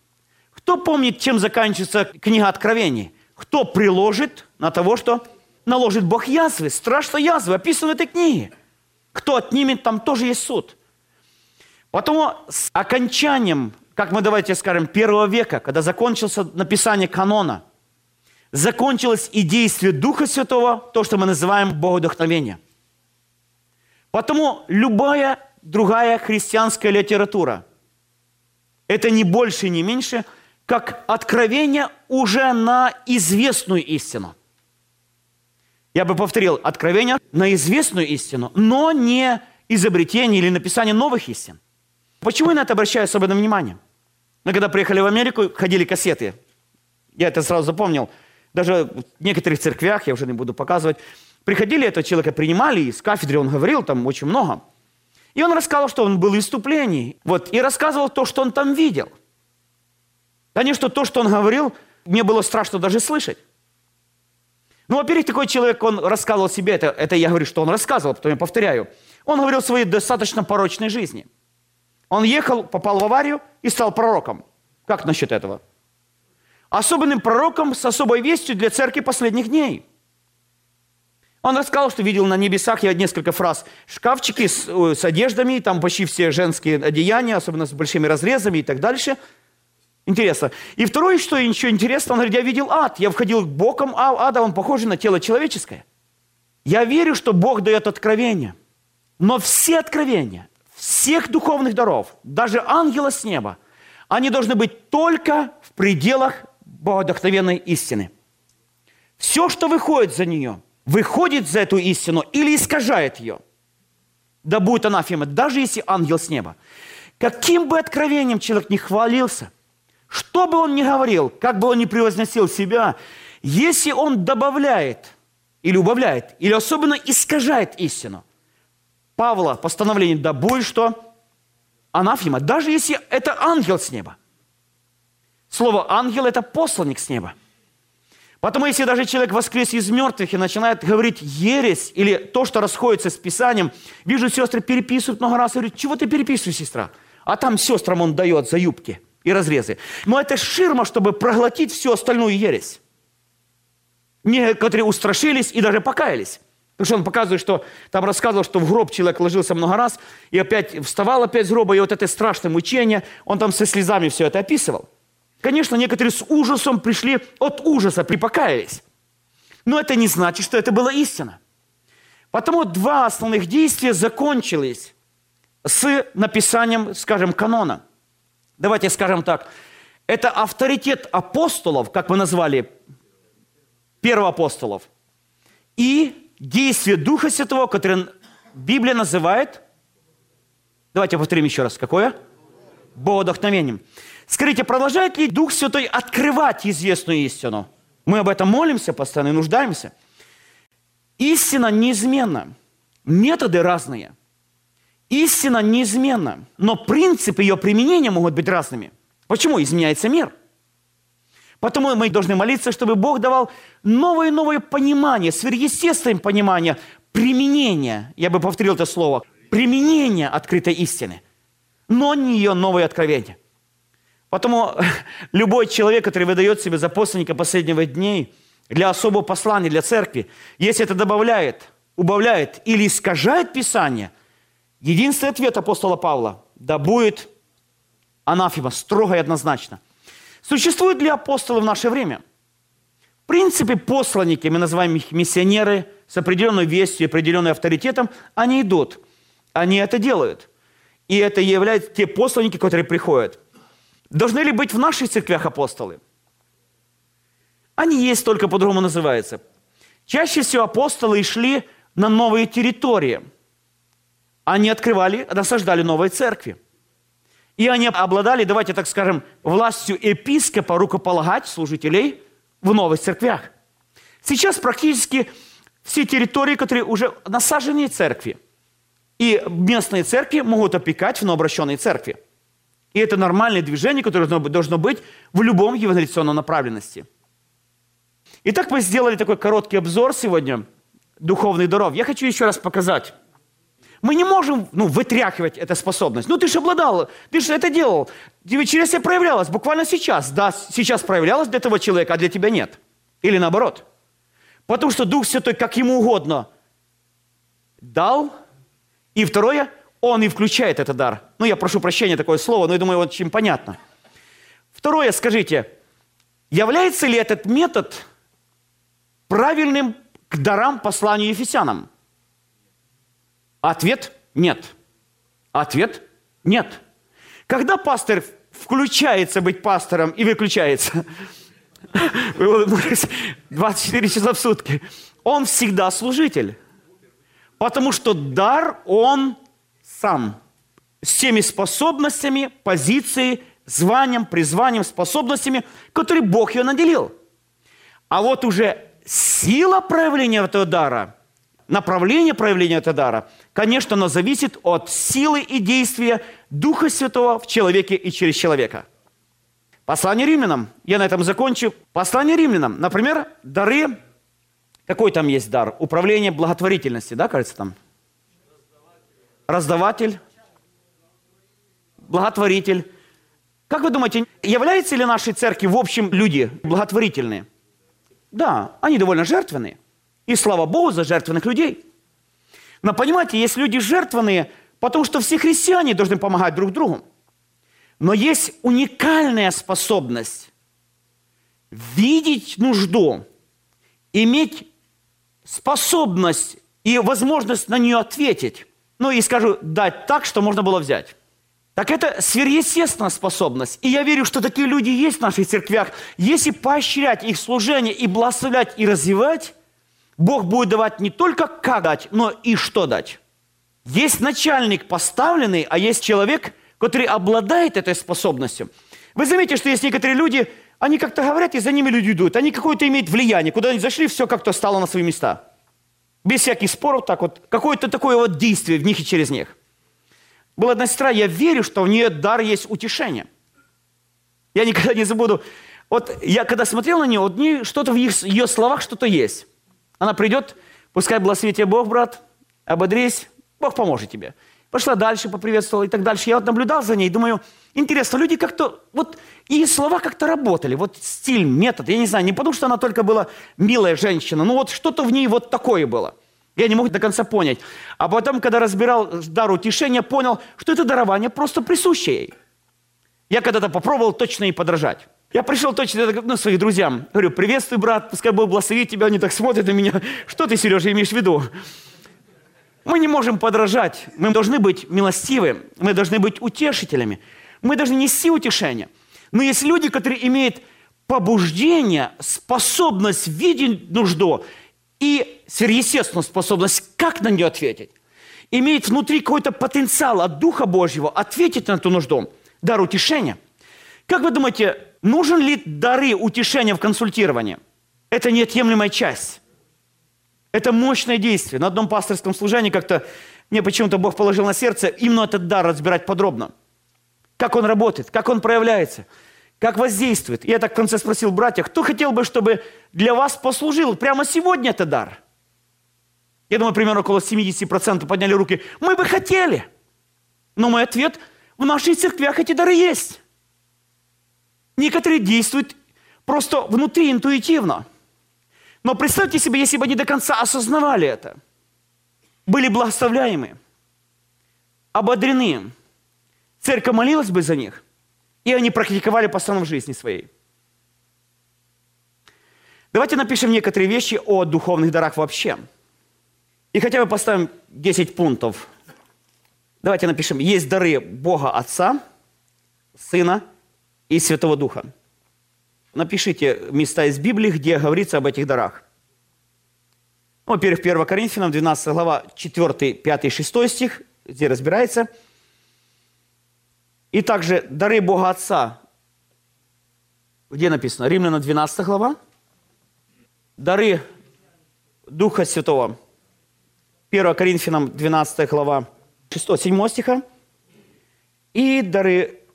Кто помнит, чем заканчивается книга Откровений? Кто приложит на того, что наложит Бог язвы, страшно язвы, описаны в этой книге – кто отнимет, там тоже есть суд. Потому с окончанием, как мы давайте скажем, первого века, когда закончился написание канона, закончилось и действие Духа Святого, то, что мы называем Богодохновение. Потому любая другая христианская литература – это не больше, не меньше, как откровение уже на известную истину – я бы повторил, откровение на известную истину, но не изобретение или написание новых истин. Почему я на это обращаю особенное внимание? Мы когда приехали в Америку, ходили кассеты. Я это сразу запомнил. Даже в некоторых церквях, я уже не буду показывать, приходили этого человека, принимали, и с кафедры он говорил там очень много. И он рассказывал, что он был в выступлении. Вот, и рассказывал то, что он там видел. Конечно, то, что он говорил, мне было страшно даже слышать. Ну, во-первых, такой человек, он рассказывал себе, это, это я говорю, что он рассказывал, потом я повторяю. Он говорил о своей достаточно порочной жизни. Он ехал, попал в аварию и стал пророком. Как насчет этого? Особенным пророком с особой вестью для церкви последних дней. Он рассказал, что видел на небесах, я несколько фраз, шкафчики с, э, с одеждами, там почти все женские одеяния, особенно с большими разрезами и так дальше – Интересно. И второе, что еще интересно, он говорит, я видел ад. Я входил к бокам а ада, он похож на тело человеческое. Я верю, что Бог дает откровения. Но все откровения, всех духовных даров, даже ангела с неба, они должны быть только в пределах богодохновенной истины. Все, что выходит за нее, выходит за эту истину или искажает ее. Да будет анафема, даже если ангел с неба. Каким бы откровением человек не хвалился, что бы он ни говорил, как бы он ни превозносил себя, если он добавляет или убавляет, или особенно искажает истину, Павла постановление, да будет что? Анафима. Даже если это ангел с неба. Слово ангел – это посланник с неба. Потому если даже человек воскрес из мертвых и начинает говорить ересь или то, что расходится с Писанием, вижу, сестры переписывают много раз, говорят, чего ты переписываешь, сестра? А там сестрам он дает за юбки и разрезы. Но это ширма, чтобы проглотить всю остальную ересь. Некоторые устрашились и даже покаялись. Потому что он показывает, что там рассказывал, что в гроб человек ложился много раз, и опять вставал опять с гроба, и вот это страшное мучение, он там со слезами все это описывал. Конечно, некоторые с ужасом пришли от ужаса, припокаялись. Но это не значит, что это была истина. Потому два основных действия закончились с написанием, скажем, канона. Давайте скажем так. Это авторитет апостолов, как мы назвали, первоапостолов, и действие Духа Святого, которое Библия называет, давайте повторим еще раз, какое? Богодохновением. Скажите, продолжает ли Дух Святой открывать известную истину? Мы об этом молимся постоянно и нуждаемся. Истина неизменна. Методы разные. Истина неизменна. Но принципы ее применения могут быть разными. Почему? Изменяется мир. Потому мы должны молиться, чтобы Бог давал новое и новое понимание, сверхъестественное понимание, применение, я бы повторил это слово, применение открытой истины, но не ее новое откровение. Потому любой человек, который выдает себя за посланника последнего дней, для особого послания, для церкви, если это добавляет, убавляет или искажает Писание, единственный ответ апостола Павла – да будет анафима, строго и однозначно. Существуют ли апостолы в наше время? В принципе, посланники, мы называем их миссионеры, с определенной вестью, определенным авторитетом, они идут, они это делают. И это являются те посланники, которые приходят – Должны ли быть в наших церквях апостолы? Они есть, только по-другому называются. Чаще всего апостолы шли на новые территории. Они открывали, насаждали новые церкви. И они обладали, давайте так скажем, властью епископа рукополагать служителей в новых церквях. Сейчас практически все территории, которые уже насажены церкви. И местные церкви могут опекать в новообращенной церкви. И это нормальное движение, которое должно быть в любом евангелиционном направленности. Итак, мы сделали такой короткий обзор сегодня духовных даров. Я хочу еще раз показать. Мы не можем ну, вытряхивать эту способность. Ну, ты же обладал, ты же это делал. Через себя проявлялось буквально сейчас. Да, сейчас проявлялось для этого человека, а для тебя нет. Или наоборот. Потому что Дух Святой, как ему угодно, дал. И второе, он и включает этот дар. Ну, я прошу прощения, такое слово, но я думаю, очень понятно. Второе, скажите, является ли этот метод правильным к дарам посланию Ефесянам? Ответ – нет. Ответ – нет. Когда пастор включается быть пастором и выключается, 24 часа в сутки, он всегда служитель. Потому что дар, он сам с теми способностями, позицией, званием, призванием, способностями, которые Бог ее наделил. А вот уже сила проявления этого дара, направление проявления этого дара, конечно, оно зависит от силы и действия Духа Святого в человеке и через человека. Послание римлянам, я на этом закончу. Послание римлянам, например, дары, какой там есть дар? Управление благотворительности, да, кажется, там – раздаватель, благотворитель. Как вы думаете, являются ли нашей церкви в общем люди благотворительные? Да, они довольно жертвенные. И слава Богу за жертвенных людей. Но понимаете, есть люди жертвенные, потому что все христиане должны помогать друг другу. Но есть уникальная способность видеть нужду, иметь способность и возможность на нее ответить ну и скажу, дать так, что можно было взять. Так это сверхъестественная способность. И я верю, что такие люди есть в наших церквях. Если поощрять их служение и благословлять и развивать, Бог будет давать не только как дать, но и что дать. Есть начальник поставленный, а есть человек, который обладает этой способностью. Вы заметите, что есть некоторые люди, они как-то говорят, и за ними люди идут. Они какое-то имеют влияние. Куда они зашли, все как-то стало на свои места. без всяких споров, так вот, какое-то такое вот действие в них и через них. Была одна сестра, я верю, что у нее дар есть утешение. Я никогда не забуду. Вот я когда смотрел на нее, вот что-то в ее, словах что-то есть. Она придет, пускай благословит тебя Бог, брат, ободрись, Бог поможет тебе. Пошла дальше, поприветствовала и так дальше. Я вот наблюдал за ней, думаю, интересно, люди как-то, вот ее слова как-то работали, вот стиль, метод, я не знаю, не потому что она только была милая женщина, но вот что-то в ней вот такое было. Я не мог до конца понять. А потом, когда разбирал дар утешения, понял, что это дарование просто присуще ей. Я когда-то попробовал точно ей подражать. Я пришел точно ну, своим друзьям. Говорю, приветствуй, брат, пускай Бог благословит тебя. Они так смотрят на меня. Что ты, Сережа, имеешь в виду? Мы не можем подражать. Мы должны быть милостивы. Мы должны быть утешителями. Мы должны нести утешение. Но есть люди, которые имеют побуждение, способность видеть нужду и сверхъестественную способность, как на нее ответить. Имеет внутри какой-то потенциал от Духа Божьего ответить на эту нужду. Дар утешения. Как вы думаете, нужен ли дары утешения в консультировании? Это неотъемлемая часть. Это мощное действие. На одном пасторском служении как-то мне почему-то Бог положил на сердце именно этот дар разбирать подробно. Как он работает, как он проявляется, как воздействует. Я так в конце спросил братья, кто хотел бы, чтобы для вас послужил прямо сегодня этот дар? Я думаю, примерно около 70% подняли руки. Мы бы хотели. Но мой ответ, в наших церквях эти дары есть. Некоторые действуют просто внутри интуитивно – но представьте себе, если бы они до конца осознавали это, были благословляемы, ободрены, церковь молилась бы за них, и они практиковали постоянно в жизни своей. Давайте напишем некоторые вещи о духовных дарах вообще. И хотя бы поставим 10 пунктов. Давайте напишем, есть дары Бога Отца, Сына и Святого Духа напишите места из Библии, где говорится об этих дарах. Ну, во-первых, 1 Коринфянам, 12 глава, 4, 5, 6 стих, где разбирается. И также дары Бога Отца, где написано? Римлянам 12 глава. Дары Духа Святого. 1 Коринфянам 12 глава, 6-7 стиха. И дары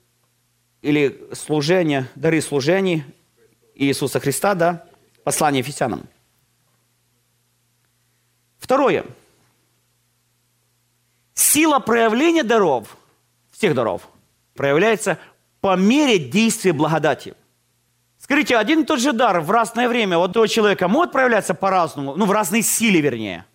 или служения, дары служений Иисуса Христа, да, послание Ефесянам. Второе. Сила проявления даров, всех даров, проявляется по мере действия благодати. Скажите, один и тот же дар в разное время у того человека может проявляться по-разному, ну, в разной силе, вернее?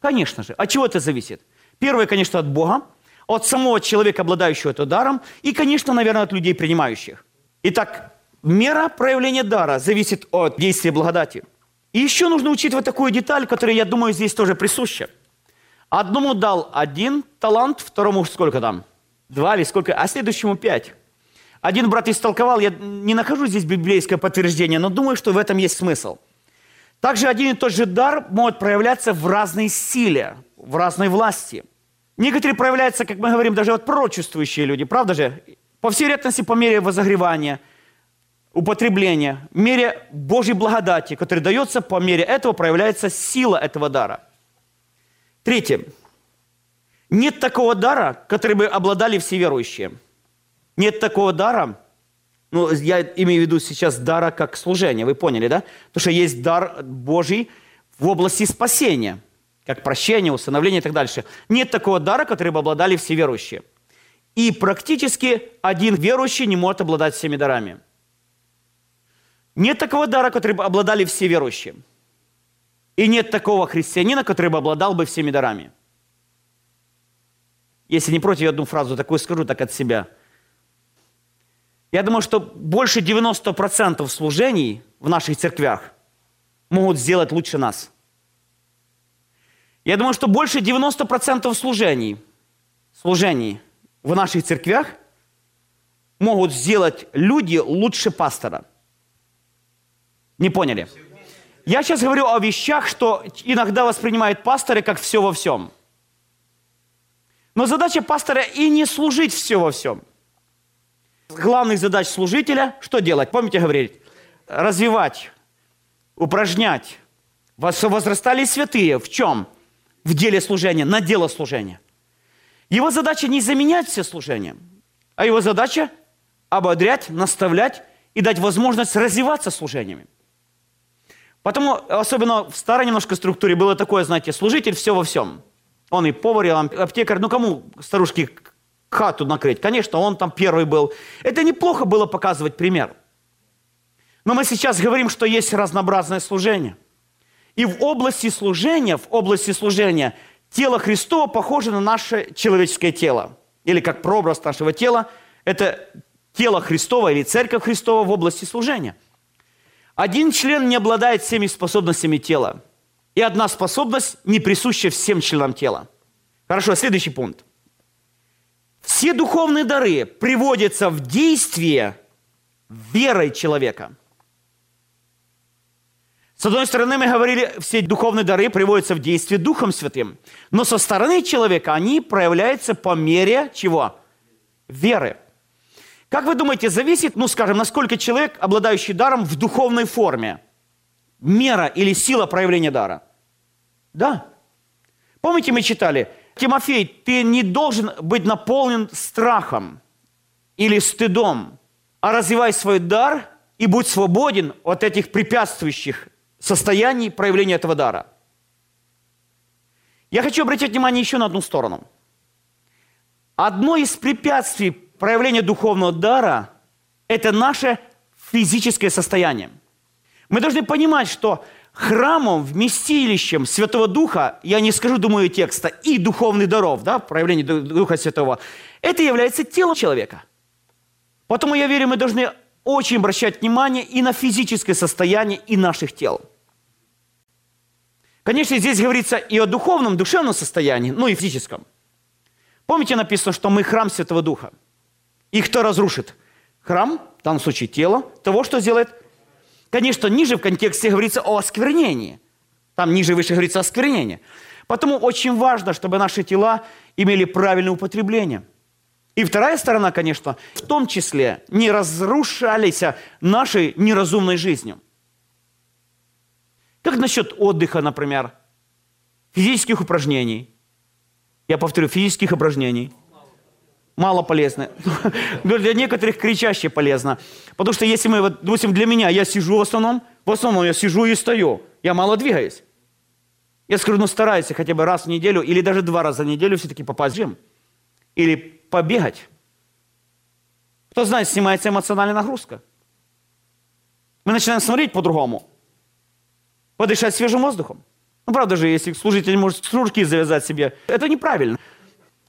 Конечно же. От чего это зависит? Первое, конечно, от Бога, от самого человека, обладающего этим даром, и, конечно, наверное, от людей, принимающих. Итак, Мера проявления дара зависит от действия благодати. И еще нужно учитывать такую деталь, которая, я думаю, здесь тоже присуща. Одному дал один талант, второму сколько там? Два или сколько? А следующему пять. Один брат истолковал, я не нахожу здесь библейское подтверждение, но думаю, что в этом есть смысл. Также один и тот же дар может проявляться в разной силе, в разной власти. Некоторые проявляются, как мы говорим, даже вот пророчествующие люди, правда же? По всей вероятности, по мере возогревания – употребления, в мере Божьей благодати, которая дается, по мере этого проявляется сила этого дара. Третье. Нет такого дара, который бы обладали все верующие. Нет такого дара, ну, я имею в виду сейчас дара как служение, вы поняли, да? Потому что есть дар Божий в области спасения, как прощение, усыновление и так дальше. Нет такого дара, который бы обладали все верующие. И практически один верующий не может обладать всеми дарами – нет такого дара, который бы обладали все верующие. И нет такого христианина, который бы обладал бы всеми дарами. Если не против, я одну фразу такую скажу, так от себя. Я думаю, что больше 90% служений в наших церквях могут сделать лучше нас. Я думаю, что больше 90% служений, служений в наших церквях могут сделать люди лучше пастора. Не поняли? Я сейчас говорю о вещах, что иногда воспринимают пасторы как все во всем. Но задача пастора и не служить все во всем. Главных задач служителя что делать? Помните, говорили? Развивать, упражнять, Возрастали святые. В чем? В деле служения, на дело служения. Его задача не заменять все служения, а его задача ободрять, наставлять и дать возможность развиваться служениями. Потому, особенно в старой немножко структуре, было такое, знаете, служитель все во всем. Он и повар, и аптекарь. Ну, кому старушки хату накрыть? Конечно, он там первый был. Это неплохо было показывать пример. Но мы сейчас говорим, что есть разнообразное служение. И в области служения, в области служения тело Христова похоже на наше человеческое тело. Или как прообраз нашего тела, это тело Христова или церковь Христова в области служения. Один член не обладает всеми способностями тела. И одна способность не присуща всем членам тела. Хорошо, следующий пункт. Все духовные дары приводятся в действие верой человека. С одной стороны, мы говорили, все духовные дары приводятся в действие Духом Святым. Но со стороны человека они проявляются по мере чего? Веры. Как вы думаете, зависит, ну скажем, насколько человек, обладающий даром, в духовной форме? Мера или сила проявления дара? Да. Помните, мы читали, Тимофей, ты не должен быть наполнен страхом или стыдом, а развивай свой дар и будь свободен от этих препятствующих состояний проявления этого дара. Я хочу обратить внимание еще на одну сторону. Одно из препятствий проявление духовного дара – это наше физическое состояние. Мы должны понимать, что храмом, вместилищем Святого Духа, я не скажу, думаю, текста, и духовных даров, да, проявление Духа Святого, это является тело человека. Поэтому, я верю, мы должны очень обращать внимание и на физическое состояние и наших тел. Конечно, здесь говорится и о духовном, душевном состоянии, ну и физическом. Помните, написано, что мы храм Святого Духа – и кто разрушит? Храм, в данном случае тело, того, что сделает? Конечно, ниже в контексте говорится о осквернении. Там ниже выше говорится о осквернении. Потому очень важно, чтобы наши тела имели правильное употребление. И вторая сторона, конечно, в том числе не разрушались нашей неразумной жизнью. Как насчет отдыха, например, физических упражнений? Я повторю, физических упражнений – мало полезно. Для некоторых кричаще полезно. Потому что если мы, вот, допустим, для меня, я сижу в основном, в основном я сижу и стою. Я мало двигаюсь. Я скажу, ну старайся хотя бы раз в неделю или даже два раза в неделю все-таки попасть в джим. Или побегать. Кто знает, снимается эмоциональная нагрузка. Мы начинаем смотреть по-другому. Подышать свежим воздухом. Ну, правда же, если служитель может кружки завязать себе, это неправильно.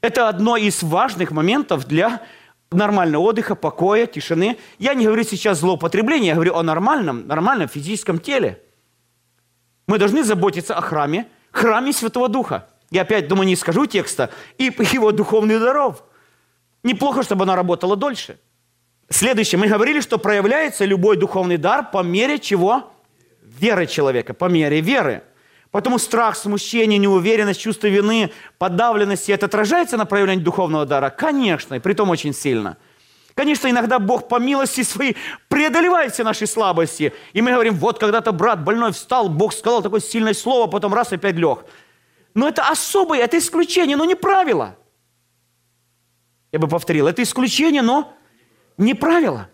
Это одно из важных моментов для нормального отдыха, покоя, тишины. Я не говорю сейчас злоупотребление, я говорю о нормальном, нормальном физическом теле. Мы должны заботиться о храме, храме Святого Духа. Я опять, думаю, не скажу текста, и его духовных даров. Неплохо, чтобы она работала дольше. Следующее. Мы говорили, что проявляется любой духовный дар по мере чего? Веры человека, по мере веры. Поэтому страх, смущение, неуверенность, чувство вины, подавленность, это отражается на проявлении духовного дара? Конечно, и при том очень сильно. Конечно, иногда Бог по милости своей преодолевает все наши слабости. И мы говорим, вот когда-то брат больной встал, Бог сказал такое сильное слово, потом раз опять лег. Но это особое, это исключение, но не правило. Я бы повторил, это исключение, но не правило.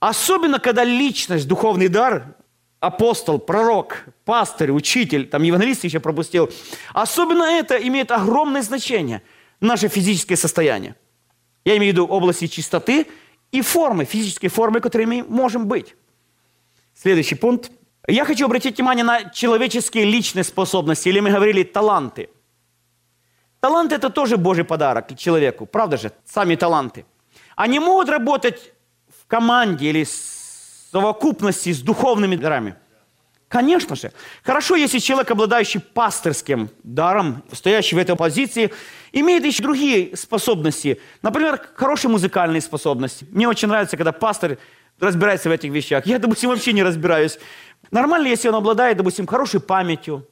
Особенно, когда личность, духовный дар апостол, пророк, пастырь, учитель, там евангелист еще пропустил. Особенно это имеет огромное значение, наше физическое состояние. Я имею в виду области чистоты и формы, физической формы, которые мы можем быть. Следующий пункт. Я хочу обратить внимание на человеческие личные способности, или мы говорили таланты. Таланты – это тоже Божий подарок человеку, правда же? Сами таланты. Они могут работать в команде или с совокупности с духовными дарами? Конечно же. Хорошо, если человек, обладающий пасторским даром, стоящий в этой позиции, имеет еще другие способности. Например, хорошие музыкальные способности. Мне очень нравится, когда пастор разбирается в этих вещах. Я, допустим, вообще не разбираюсь. Нормально, если он обладает, допустим, хорошей памятью,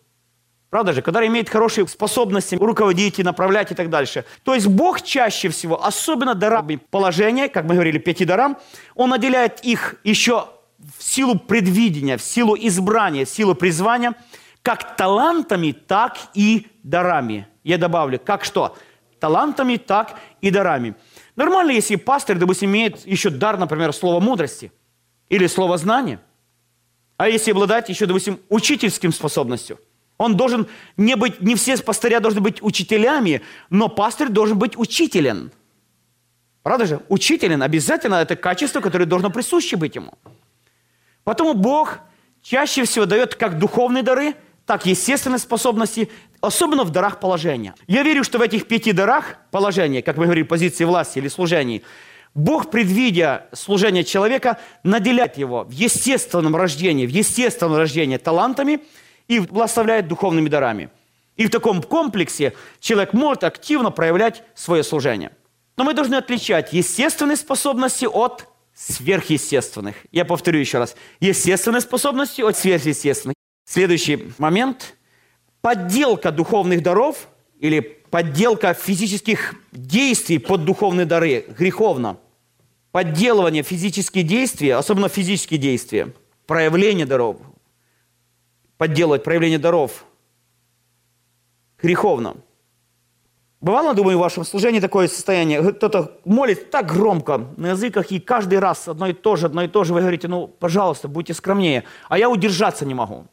Правда же? Когда имеет хорошие способности руководить и направлять и так дальше. То есть Бог чаще всего, особенно дарами положения, как мы говорили, пяти дарам, Он наделяет их еще в силу предвидения, в силу избрания, в силу призвания, как талантами, так и дарами. Я добавлю, как что? Талантами, так и дарами. Нормально, если пастор, допустим, имеет еще дар, например, слова мудрости или слова знания. А если обладать еще, допустим, учительским способностью – он должен не быть, не все пастыря должны быть учителями, но пастырь должен быть учителен. Правда же? Учителен обязательно это качество, которое должно присуще быть ему. Потому Бог чаще всего дает как духовные дары, так естественные способности, особенно в дарах положения. Я верю, что в этих пяти дарах положения, как мы говорим, позиции власти или служений, Бог, предвидя служение человека, наделяет его в естественном рождении, в естественном рождении талантами – и благословляет духовными дарами. И в таком комплексе человек может активно проявлять свое служение. Но мы должны отличать естественные способности от сверхъестественных. Я повторю еще раз. Естественные способности от сверхъестественных. Следующий момент. Подделка духовных даров или подделка физических действий под духовные дары греховно. Подделывание физических действий, особенно физические действия, проявление даров, подделывать проявление даров греховно. Бывало, думаю, в вашем служении такое состояние, кто-то молит так громко на языках, и каждый раз одно и то же, одно и то же, вы говорите, ну, пожалуйста, будьте скромнее, а я удержаться не могу.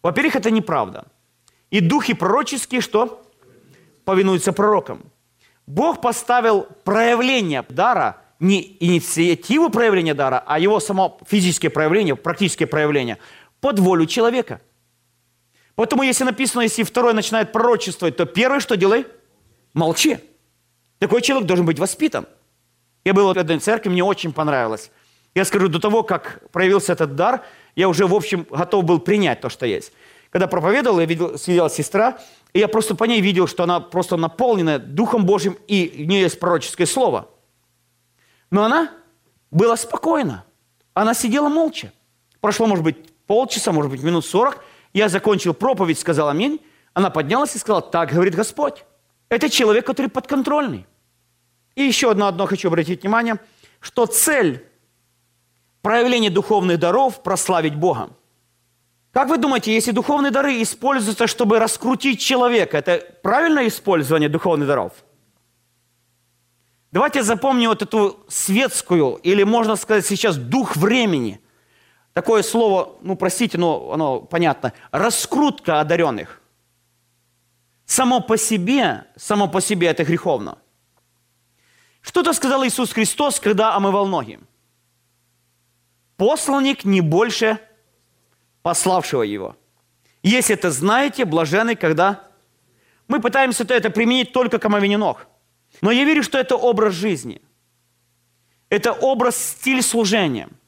Во-первых, это неправда. И духи пророческие что? Повинуются пророкам. Бог поставил проявление дара, не инициативу проявления дара, а его само физическое проявление, практическое проявление – под волю человека. Поэтому, если написано, если второй начинает пророчествовать, то первый что делай? Молчи. Такой человек должен быть воспитан. Я был в одной церкви, мне очень понравилось. Я скажу, до того, как проявился этот дар, я уже, в общем, готов был принять то, что есть. Когда проповедовал, я видел, сидела сестра, и я просто по ней видел, что она просто наполнена Духом Божьим, и у нее есть пророческое слово. Но она была спокойна. Она сидела молча. Прошло, может быть, полчаса, может быть, минут сорок. Я закончил проповедь, сказал аминь. Она поднялась и сказала, так говорит Господь. Это человек, который подконтрольный. И еще одно, одно хочу обратить внимание, что цель проявления духовных даров – прославить Бога. Как вы думаете, если духовные дары используются, чтобы раскрутить человека, это правильное использование духовных даров? Давайте запомним вот эту светскую, или можно сказать сейчас, дух времени – такое слово, ну простите, но оно понятно, раскрутка одаренных. Само по себе, само по себе это греховно. Что-то сказал Иисус Христос, когда омывал ноги. Посланник не больше пославшего его. Если это знаете, блаженный, когда... Мы пытаемся это применить только к омовению ног. Но я верю, что это образ жизни. Это образ, стиль служения –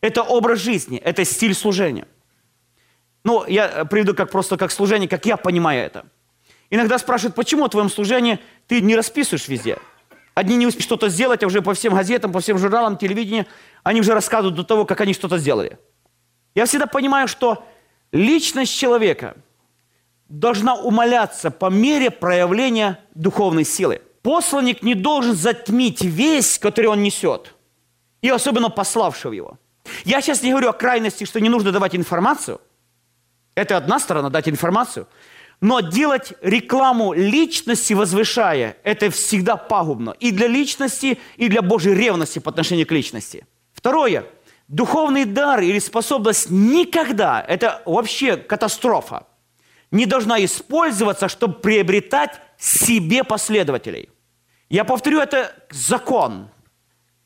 это образ жизни, это стиль служения. Ну, я приведу как просто как служение, как я понимаю это. Иногда спрашивают, почему в твоем служении ты не расписываешь везде? Одни не успеют что-то сделать, а уже по всем газетам, по всем журналам, телевидению, они уже рассказывают до того, как они что-то сделали. Я всегда понимаю, что личность человека должна умоляться по мере проявления духовной силы. Посланник не должен затмить весь, который он несет, и особенно пославшего его – я сейчас не говорю о крайности, что не нужно давать информацию. Это одна сторона, дать информацию. Но делать рекламу личности, возвышая, это всегда пагубно. И для личности, и для Божьей ревности по отношению к личности. Второе. Духовный дар или способность никогда, это вообще катастрофа, не должна использоваться, чтобы приобретать себе последователей. Я повторю, это закон.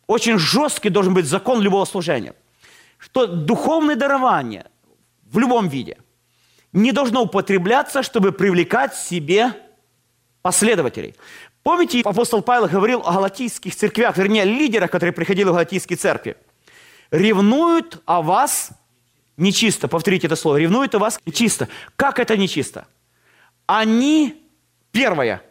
Очень жесткий должен быть закон любого служения что духовное дарование в любом виде не должно употребляться, чтобы привлекать себе последователей. Помните, апостол Павел говорил о галатийских церквях, вернее, лидерах, которые приходили в галатийские церкви. Ревнуют о вас нечисто. Повторите это слово. Ревнуют о вас нечисто. Как это нечисто? Они, первое,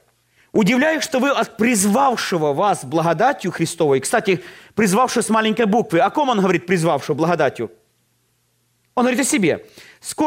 Удивляюсь, что вы от призвавшего вас благодатью Христовой, кстати, призвавшего с маленькой буквы, о ком он говорит, призвавшего благодатью? Он говорит о себе.